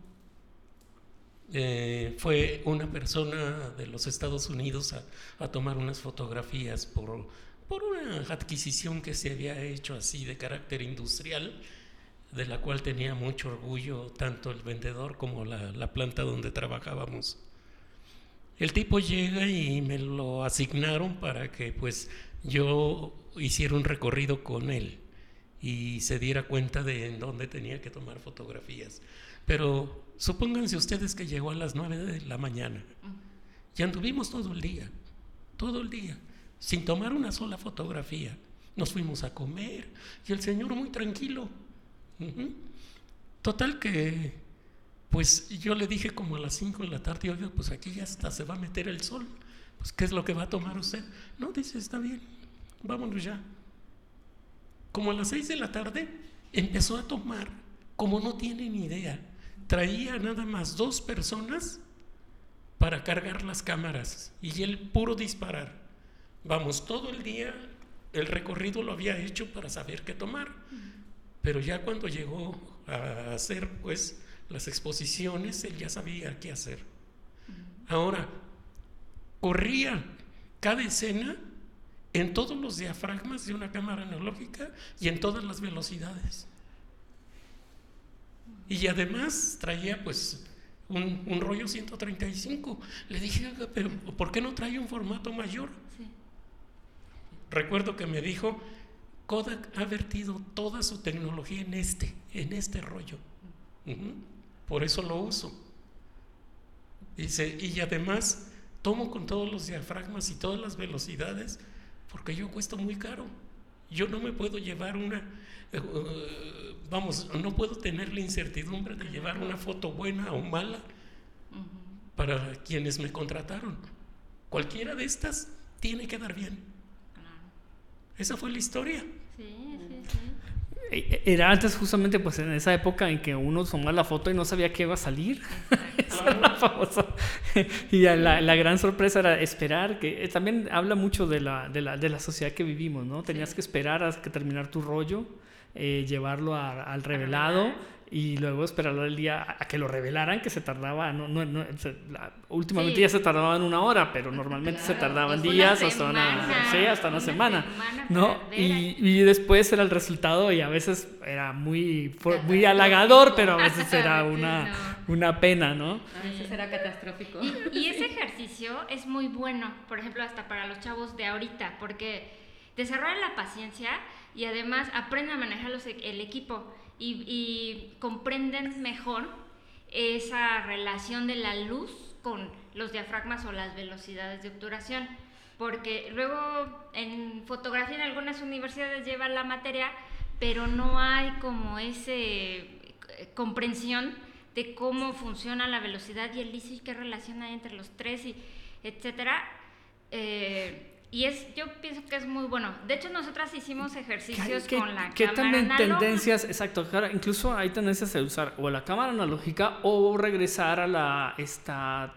eh, fue una persona de los Estados Unidos a, tomar unas fotografías por, por una adquisición que se había hecho así de carácter industrial de la cual tenía mucho orgullo tanto el vendedor como la, la, planta donde trabajábamos. El tipo llega y me lo asignaron para que pues yo hiciera un recorrido con él y se diera cuenta de en dónde tenía que tomar fotografías. Pero supónganse ustedes que llegó a las 9 de la mañana. Ya anduvimos todo el día todo el día, sin tomar una sola fotografía. Nos fuimos a comer y el señor muy tranquilo. Total que, pues yo le dije como a las 5 de la tarde, oiga, pues aquí ya está, se va a meter el sol. Pues, ¿qué es lo que va a tomar usted? No, dice, está bien, vámonos ya. Como a las 6 de la tarde, empezó a tomar, como no tiene ni idea. Traía nada más dos personas para cargar las cámaras y él puro disparar. Vamos, todo el día el recorrido lo había hecho para saber qué tomar. Pero ya cuando llegó a hacer pues las exposiciones, él ya sabía qué hacer. Ahora, corría cada escena en todos los diafragmas de una cámara analógica y en todas las velocidades. Y además traía pues un, un rollo 135. Le dije, "Oiga, pero ¿por qué no trae un formato mayor? Sí. Recuerdo que me dijo, Kodak ha vertido toda su tecnología en este, en este rollo. Por eso lo uso. Dice, y además tomo con todos los diafragmas y todas las velocidades porque yo cuesto muy caro. Yo no me puedo llevar una, eh, vamos, no puedo tener la incertidumbre de llevar una foto buena o mala para quienes me contrataron. Cualquiera de estas tiene que dar bien. Claro. Esa fue la historia. Sí, sí, sí. Eh, Era antes justamente pues en esa época en que uno tomaba la foto y no sabía qué iba a salir. Esa era la famosa. y la, la gran sorpresa era esperar, que eh, también habla mucho de la, de la, de la sociedad que vivimos, ¿no? Tenías que esperar a que terminar tu rollo, eh, llevarlo a- al revelado. Y luego esperar el día a que lo revelaran, que se tardaba, no, no, no, se- la- últimamente Sí. ya se tardaban una hora, pero normalmente se Claro, tardaban y una días hasta una, semana, sí, hasta una, una semana, semana ¿no? Y, y después era el resultado y a veces era muy, muy halagador, pero a veces era una, no. una pena, ¿no? A veces era catastrófico. Y, y ese ejercicio es muy bueno, por ejemplo, hasta para los chavos de ahorita, porque desarrollan la paciencia y además aprenden a manejar los e- el equipo y, comprenden mejor esa relación de la luz con los diafragmas o las velocidades de obturación. Porque luego en fotografía en algunas universidades llevan la materia, pero no hay como ese eh, comprensión de cómo funciona la velocidad y el ISO y qué relación hay entre los tres y etcétera. Eh, y es, yo pienso que es muy bueno. De hecho, nosotras hicimos ejercicios ¿Qué- con la qué cámara también análoga. tendencias, exacto, incluso hay tendencias de usar o la cámara analógica o regresar a la esta,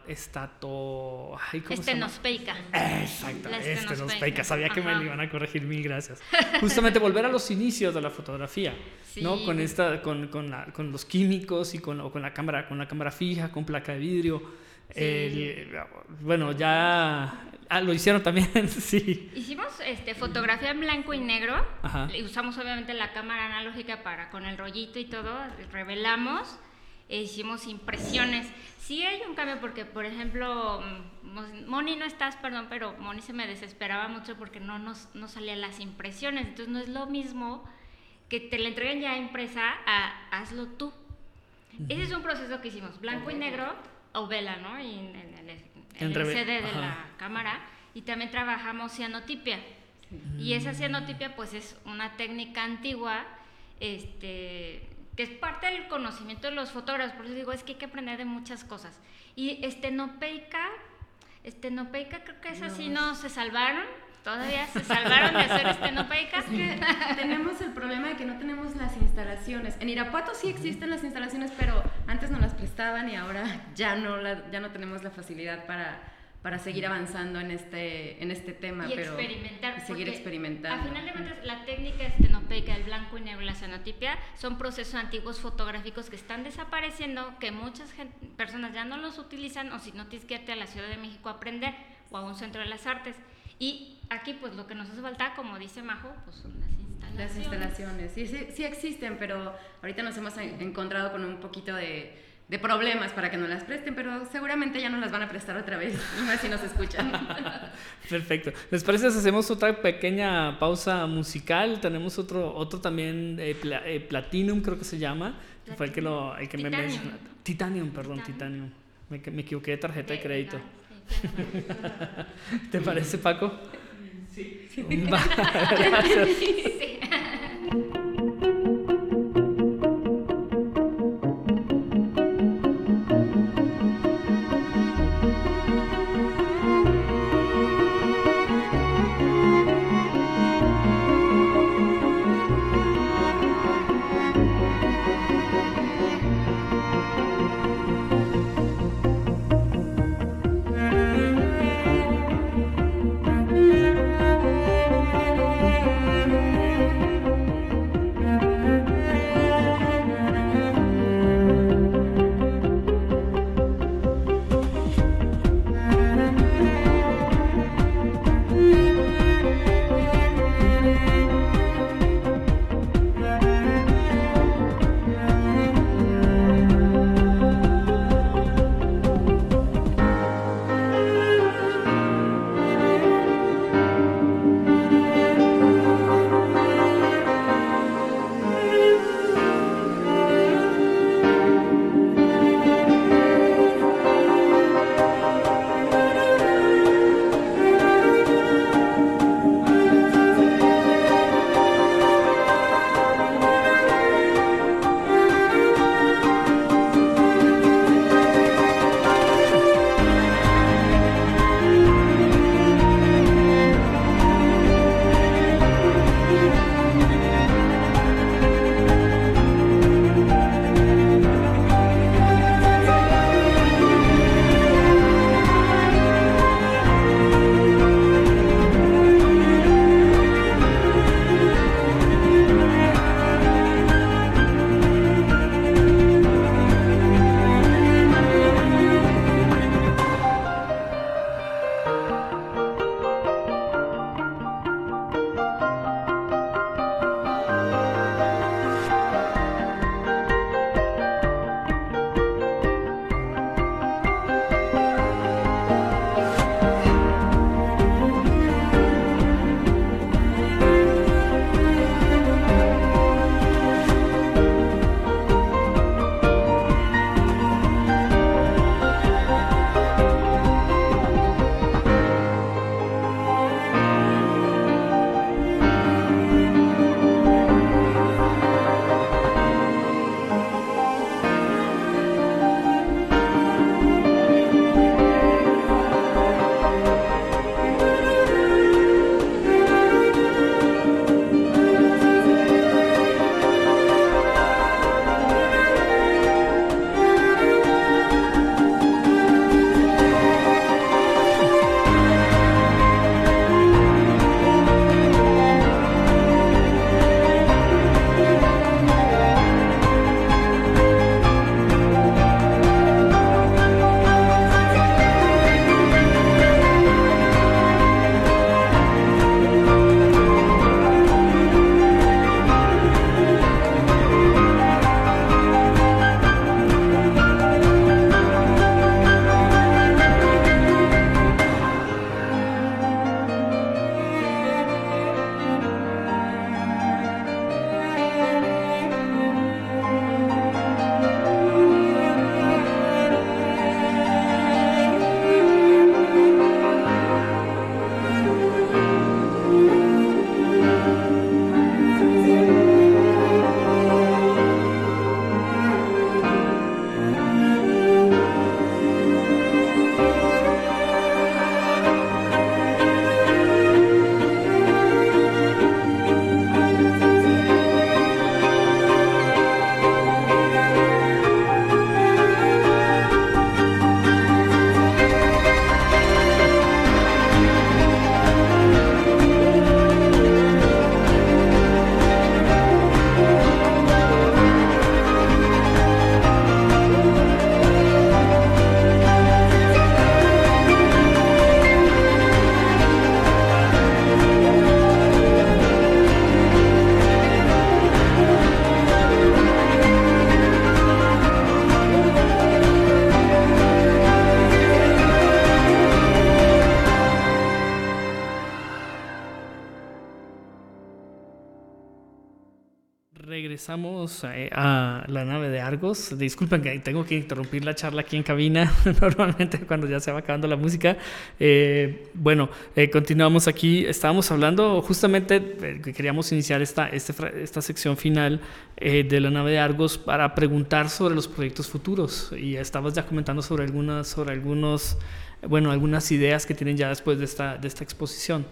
estato... Ay, ¿cómo se llama? Estenospeica. Exacto, La este estenospeica. Sabía que me lo iban a corregir, mil gracias. Justamente volver a los inicios de la fotografía, ¿no? Sí. Con esta, con, con, la- con los químicos y con, o con la cámara, con la cámara fija, con placa de vidrio. El- bueno, ya ah, lo hicieron también, sí. Hicimos este, fotografía en blanco y negro. Ajá. Y Usamos obviamente la cámara analógica para con el rollito y todo. Revelamos. e hicimos impresiones. Sí hay un cambio porque, por ejemplo, mm, Moni no estás, perdón, pero Moni se me desesperaba mucho porque no nos no salían las impresiones. Entonces no es lo mismo que te la entreguen ya impresa a hazlo tú. Ese es un proceso que hicimos, blanco y negro o vela, ¿no? Y en, en- en el, en En el reve- CD de ajá. la cámara. Y también trabajamos cianotipia. Y esa cianotipia, pues es una técnica antigua, este, que es parte del conocimiento de los fotógrafos. Por eso digo, es que hay que aprender de muchas cosas. Y estenopeica, estenopeica, creo que esas sí no se salvaron. Todavía se salvaron de hacer estenopeicas. Es que tenemos el problema de que no tenemos las instalaciones. En Irapuato sí existen las instalaciones, pero antes nos las prestaban y ahora ya no, la- ya no tenemos la facilidad para, para seguir avanzando en este, en este tema. y pero experimentar. y seguir experimentando. A final de cuentas, la técnica estenopeica, el blanco y negro, la cianotipia, son procesos antiguos fotográficos que están desapareciendo, que muchas personas ya no los utilizan, o si no tienes que irte a la Ciudad de México a aprender, o a un centro de las artes. Y aquí, pues lo que nos hace falta, como dice Majo, pues son las instalaciones. Las instalaciones, sí, sí, sí existen, pero ahorita nos hemos en- encontrado con un poquito de, de problemas para que nos las presten, pero seguramente ya nos las van a prestar otra vez, y más si nos escuchan. Perfecto. ¿Les parece si hacemos otra pequeña pausa musical? Tenemos otro, otro también, eh, pla- eh, Platinum creo que se llama, que fue el que, lo, el que me Titanium. mencionó. Titanium, perdón, Titanium. Titanium. Me, me equivoqué de tarjeta de De- crédito. ¿Te parece, Paco? Sí. Gracias. Regresamos eh, a la nave de Argos. Disculpen que tengo que interrumpir la charla aquí en cabina, normalmente cuando ya se va acabando la música. Eh, bueno, eh, continuamos aquí. Estábamos hablando justamente que queríamos iniciar esta, este esta sección final de la nave de Argos para preguntar sobre los proyectos futuros. Y estabas ya comentando sobre algunas, sobre algunos, bueno, algunas ideas que tienen ya después de esta, de esta exposición.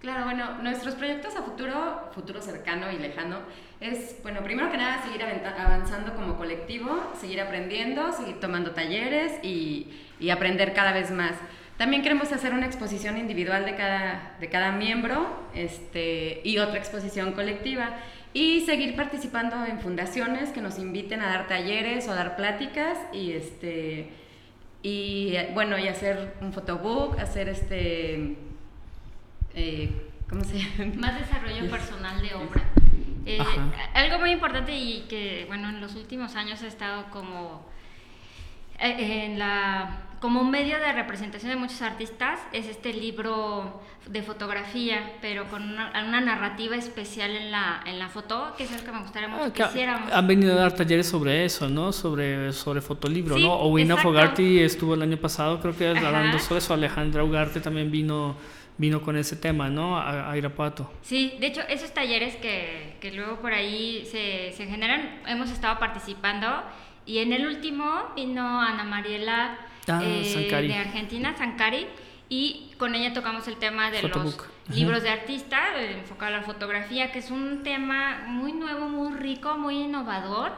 Claro, bueno, nuestros proyectos a futuro, futuro cercano y lejano, es, bueno, primero que nada seguir avanzando como colectivo, seguir aprendiendo, seguir tomando talleres y, y aprender cada vez más. También queremos hacer una exposición individual de cada, de cada miembro este, y otra exposición colectiva y seguir participando en fundaciones que nos inviten a dar talleres o a dar pláticas y este y eh, bueno y hacer un photobook hacer este eh, ¿cómo se llama? Más desarrollo personal de obra. Eh, Ajá. algo muy importante y que, bueno, en los últimos años ha estado como eh, en la como un medio de representación de muchos artistas es este libro de fotografía, pero con una, una narrativa especial en la, en la foto, que es el que me gustaría mucho Ah, que hiciéramos. han venido a dar talleres sobre eso, ¿no? Sobre, sobre fotolibro, Sí, ¿no? Owina. Fogarty estuvo el año pasado, creo que hablando sobre eso. Alejandra Ugarte también vino, vino con ese tema, ¿no? A, a Irapuato. Sí, de hecho, esos talleres que, que luego por ahí se, se generan, hemos estado participando y en el último vino Ana Mariela Ah, eh, de Argentina, Sankari, y con ella tocamos el tema de Photobook. los libros de artista, eh, enfocado a la fotografía, que es un tema muy nuevo, muy rico, muy innovador,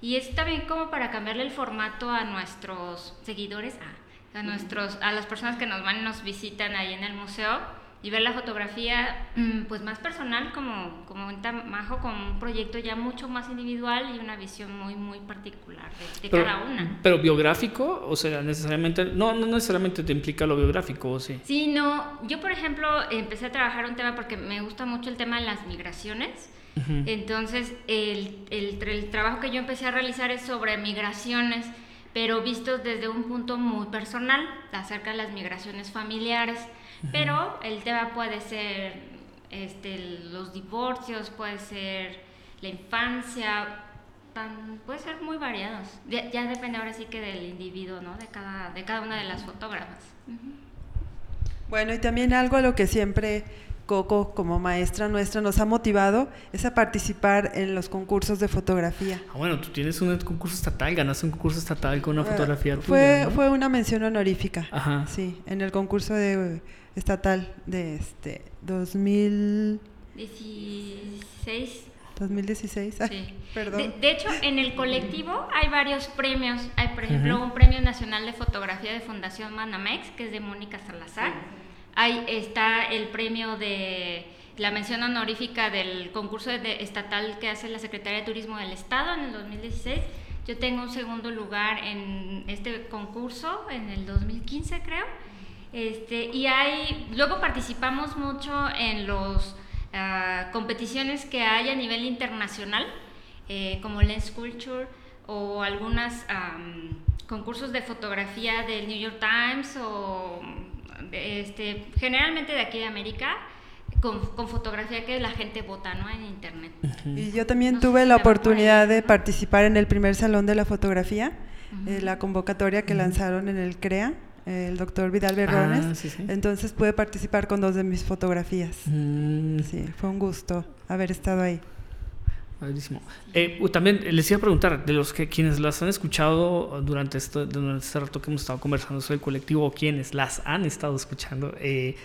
y es también como para cambiarle el formato a nuestros seguidores, a, a nuestros, a las personas que nos van y nos visitan ahí en el museo y ver la fotografía mm, pues más personal como como un Majo con un proyecto ya mucho más individual y una visión muy muy particular de, de Pero, cada una. pero biográfico, o sea, necesariamente, no, no necesariamente te implica lo biográfico, ¿o sí? Sí, no, yo por ejemplo empecé a trabajar un tema porque me gusta mucho el tema de las migraciones. Entonces, el, el, el trabajo que yo empecé a realizar es sobre migraciones, pero vistos desde un punto muy personal, acerca de las migraciones familiares. Pero el tema puede ser este, los divorcios, puede ser la infancia, tan, puede ser muy variados. Ya, ya depende ahora sí que del individuo, ¿no? De cada, de cada una de las fotógrafas. Bueno, y también algo a lo que siempre Coco, como maestra nuestra, nos ha motivado es a participar en los concursos de fotografía. Ah, bueno, tú tienes un concurso estatal, ganaste un concurso estatal con una fotografía tuya, fue, ¿no? fue una mención honorífica. Ajá. Sí, en el concurso de, estatal de este 2000, 16. 2016. Ay, Sí. Perdón. De, de hecho, en el colectivo hay varios premios. Hay, por ejemplo, un premio nacional de fotografía de Fundación Manamex, que es de Mónica Salazar. Ahí está el premio de la mención honorífica del concurso de- estatal que hace la Secretaría de Turismo del Estado en el 2016. Yo tengo un segundo lugar en este concurso en el 2015, creo. Este, y hay, luego participamos mucho en los ah, competiciones que hay a nivel internacional, eh, como Lens Culture o algunos concursos de fotografía del New York Times o este, generalmente de aquí de América, con, con fotografía que la gente vota ¿no? en internet. Y yo también No tuve la oportunidad de participar en el primer salón de la fotografía, eh, la convocatoria que lanzaron en el CREA, eh, el doctor Vidal Berrones. Ah, sí, sí. Entonces pude participar con dos de mis fotografías. Mm, Sí, fue un gusto haber estado ahí. Padrísimo. Eh, también les iba a preguntar, de los que quienes las han escuchado durante este, durante este rato que hemos estado conversando sobre el colectivo, o quienes las han estado escuchando, eh,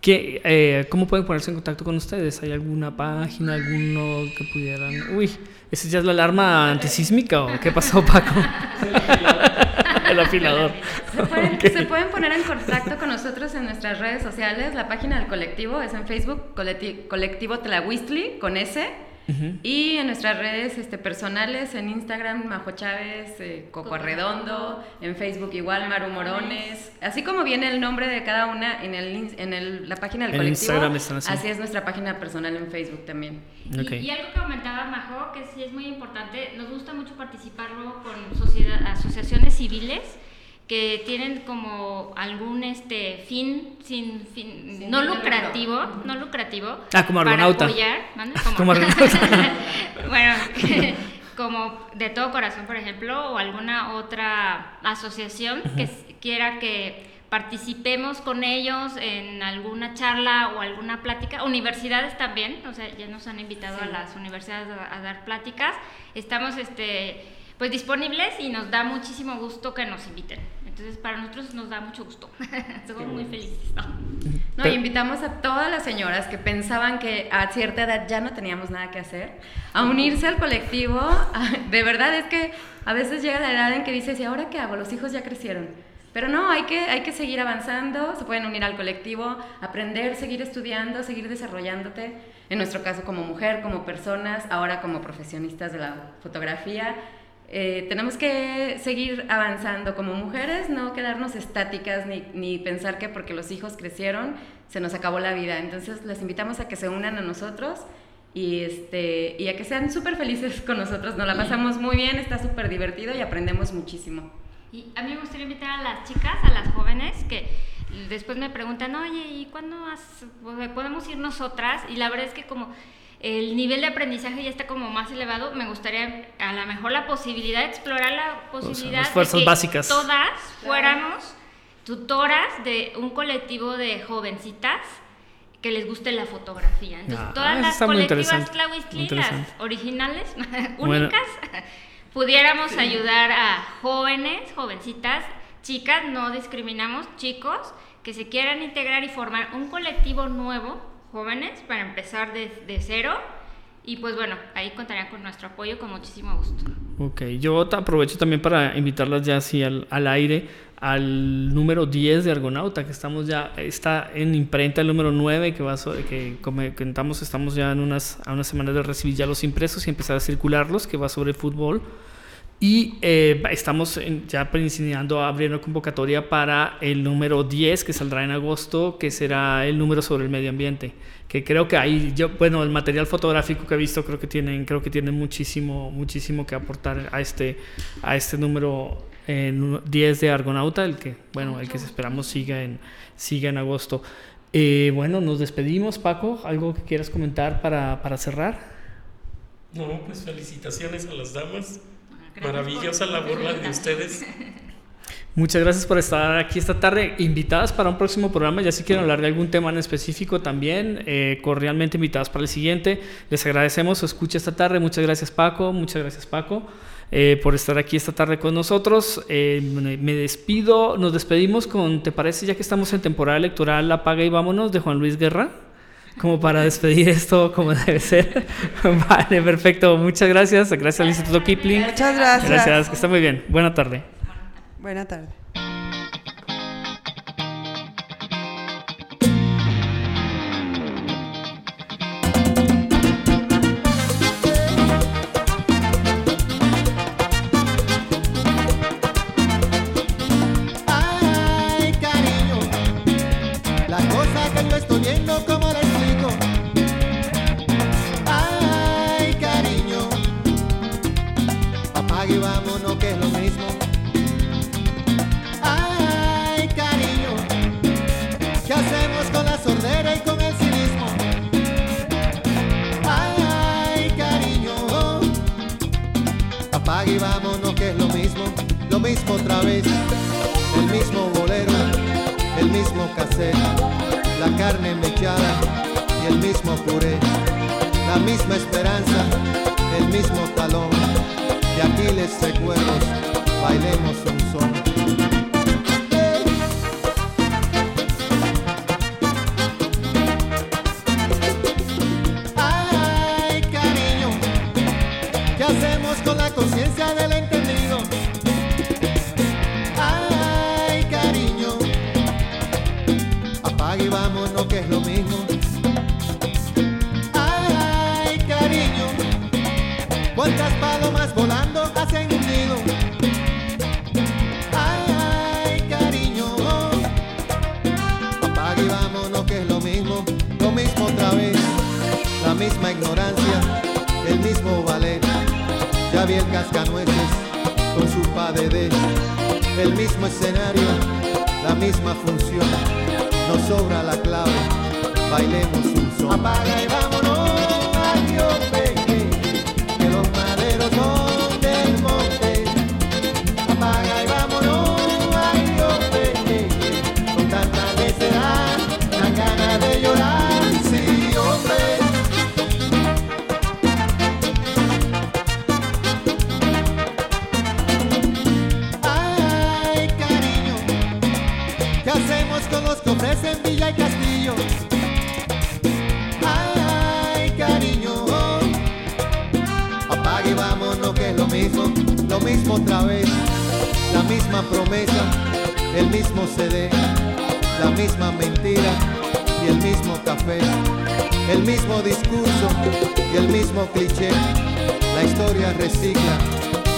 ¿qué, eh, ¿cómo pueden ponerse en contacto con ustedes? ¿Hay alguna página, alguno que pudieran...? Uy, ¿esa ya es la alarma antisísmica o qué pasó, Paco? el afilador. Se pueden, Ok. se pueden poner en contacto con nosotros en nuestras redes sociales. La página del colectivo es en Facebook, Colectivo Tlahuistli, con S. Y en nuestras redes este, personales, en Instagram, Majo Chávez, eh, Coco Coco Arredondo, en Facebook igual, Maru Morones. Así como viene el nombre de cada una en, el, en el- la página del En colectivo, Instagram están así. así es nuestra página personal en Facebook también. Y-. Y, algo que comentaba Majo, que sí es muy importante, nos gusta mucho participar luego con sociedad- asociaciones civiles que tienen como algún este fin sin fin Sin no lucrativo, no lucrativo Ah, como para apoyar. Como- Como Argonauta. bueno, como de todo corazón, por ejemplo, o alguna otra asociación que quiera que participemos con ellos en alguna charla o alguna plática, universidades también, o sea, ya nos han invitado a las universidades a, a dar pláticas, estamos este pues disponibles y nos da muchísimo gusto que nos inviten. Entonces, para nosotros nos da mucho gusto. Estamos muy felices. ¿no? No, y invitamos a todas las señoras que pensaban que a cierta edad ya no teníamos nada que hacer a unirse al colectivo. De verdad es que a veces llega la edad en que dices, ¿y ahora qué hago? Los hijos ya crecieron. Pero no, hay que, hay que seguir avanzando, se pueden unir al colectivo, aprender, seguir estudiando, seguir desarrollándote. En nuestro caso como mujer, como personas, ahora como profesionistas de la fotografía. Eh, tenemos que seguir avanzando como mujeres, no quedarnos estáticas ni, ni pensar que porque los hijos crecieron se nos acabó la vida. Entonces les invitamos a que se unan a nosotros y, este, y a que sean súper felices con nosotros. Nos la pasamos muy bien, está súper divertido y aprendemos muchísimo. Y a mí me gustaría invitar a las chicas, a las jóvenes, que después me preguntan, oye, ¿y cuándo has- podemos ir nosotras? Y la verdad es que como el nivel de aprendizaje ya está como más elevado, me gustaría a lo mejor la posibilidad de explorar la posibilidad las fuerzas de que básicas. todas fuéramos tutoras de un colectivo de jovencitas que les guste la fotografía. Entonces, Ah, todas las colectivas Tlahuistli, las originales, únicas, pudiéramos ayudar a jóvenes, jovencitas, chicas, no discriminamos, chicos, que se quieran integrar y formar un colectivo nuevo, jóvenes, para empezar de, de cero. Y pues bueno, ahí contarían con nuestro apoyo con muchísimo gusto. Ok, yo ta- aprovecho también para invitarlas ya así al, al aire al número 10 de Argonauta, que estamos ya, está en imprenta el número 9, que va que como comentamos, estamos ya en unas, a unas semanas de recibir ya los impresos y empezar a circularlos, que va sobre fútbol. Y eh, estamos ya iniciando abrir una convocatoria para el número 10 que saldrá en agosto, que será el número sobre el medio ambiente. Que creo que ahí, yo, bueno, el material fotográfico que he visto creo que tienen, creo que tienen muchísimo, muchísimo que aportar a este, a este número eh, nu- 10 de Argonauta, el que, bueno, el que esperamos siga en, siga en agosto. Eh, bueno, nos despedimos, Paco. ¿Algo que quieras comentar para, para cerrar? No, pues felicitaciones a las damas. Gracias Maravillosa la de ustedes. Muchas gracias por estar aquí esta tarde. Invitadas para un próximo programa, ya si quieren hablar de algún tema en específico también, eh, cordialmente invitadas para el siguiente. Les agradecemos su escucha esta tarde. Muchas gracias Paco, muchas gracias Paco eh, por estar aquí esta tarde con nosotros. Eh, me me despido, nos despedimos con, ¿te parece ya que estamos en temporada electoral, apaga y vámonos de Juan Luis Guerra? Como para despedir esto como debe ser. vale, perfecto. Muchas gracias. Gracias al Instituto Kipling. Muchas gracias. Gracias, que está muy bien. Buena tarde. Buena tarde. El mismo escenario, la misma función. Nos sobra la clave, bailemos un son. Apaga y vámonos, misma promesa, el mismo CD, la misma mentira y el mismo café, el mismo discurso y el mismo cliché, la historia recicla,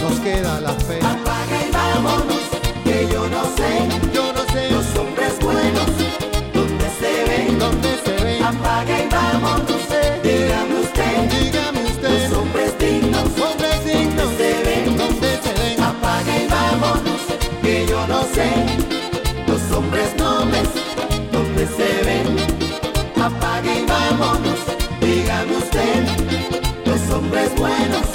nos queda la fe. Apaga y vámonos, que yo no sé, Yo no sé los hombres buenos, ¿dónde se ven? dónde se ven. Apaga y vámonos, los hombres nobles, ¿dónde se ven? Apaga y vámonos, dígame usted, los hombres buenos,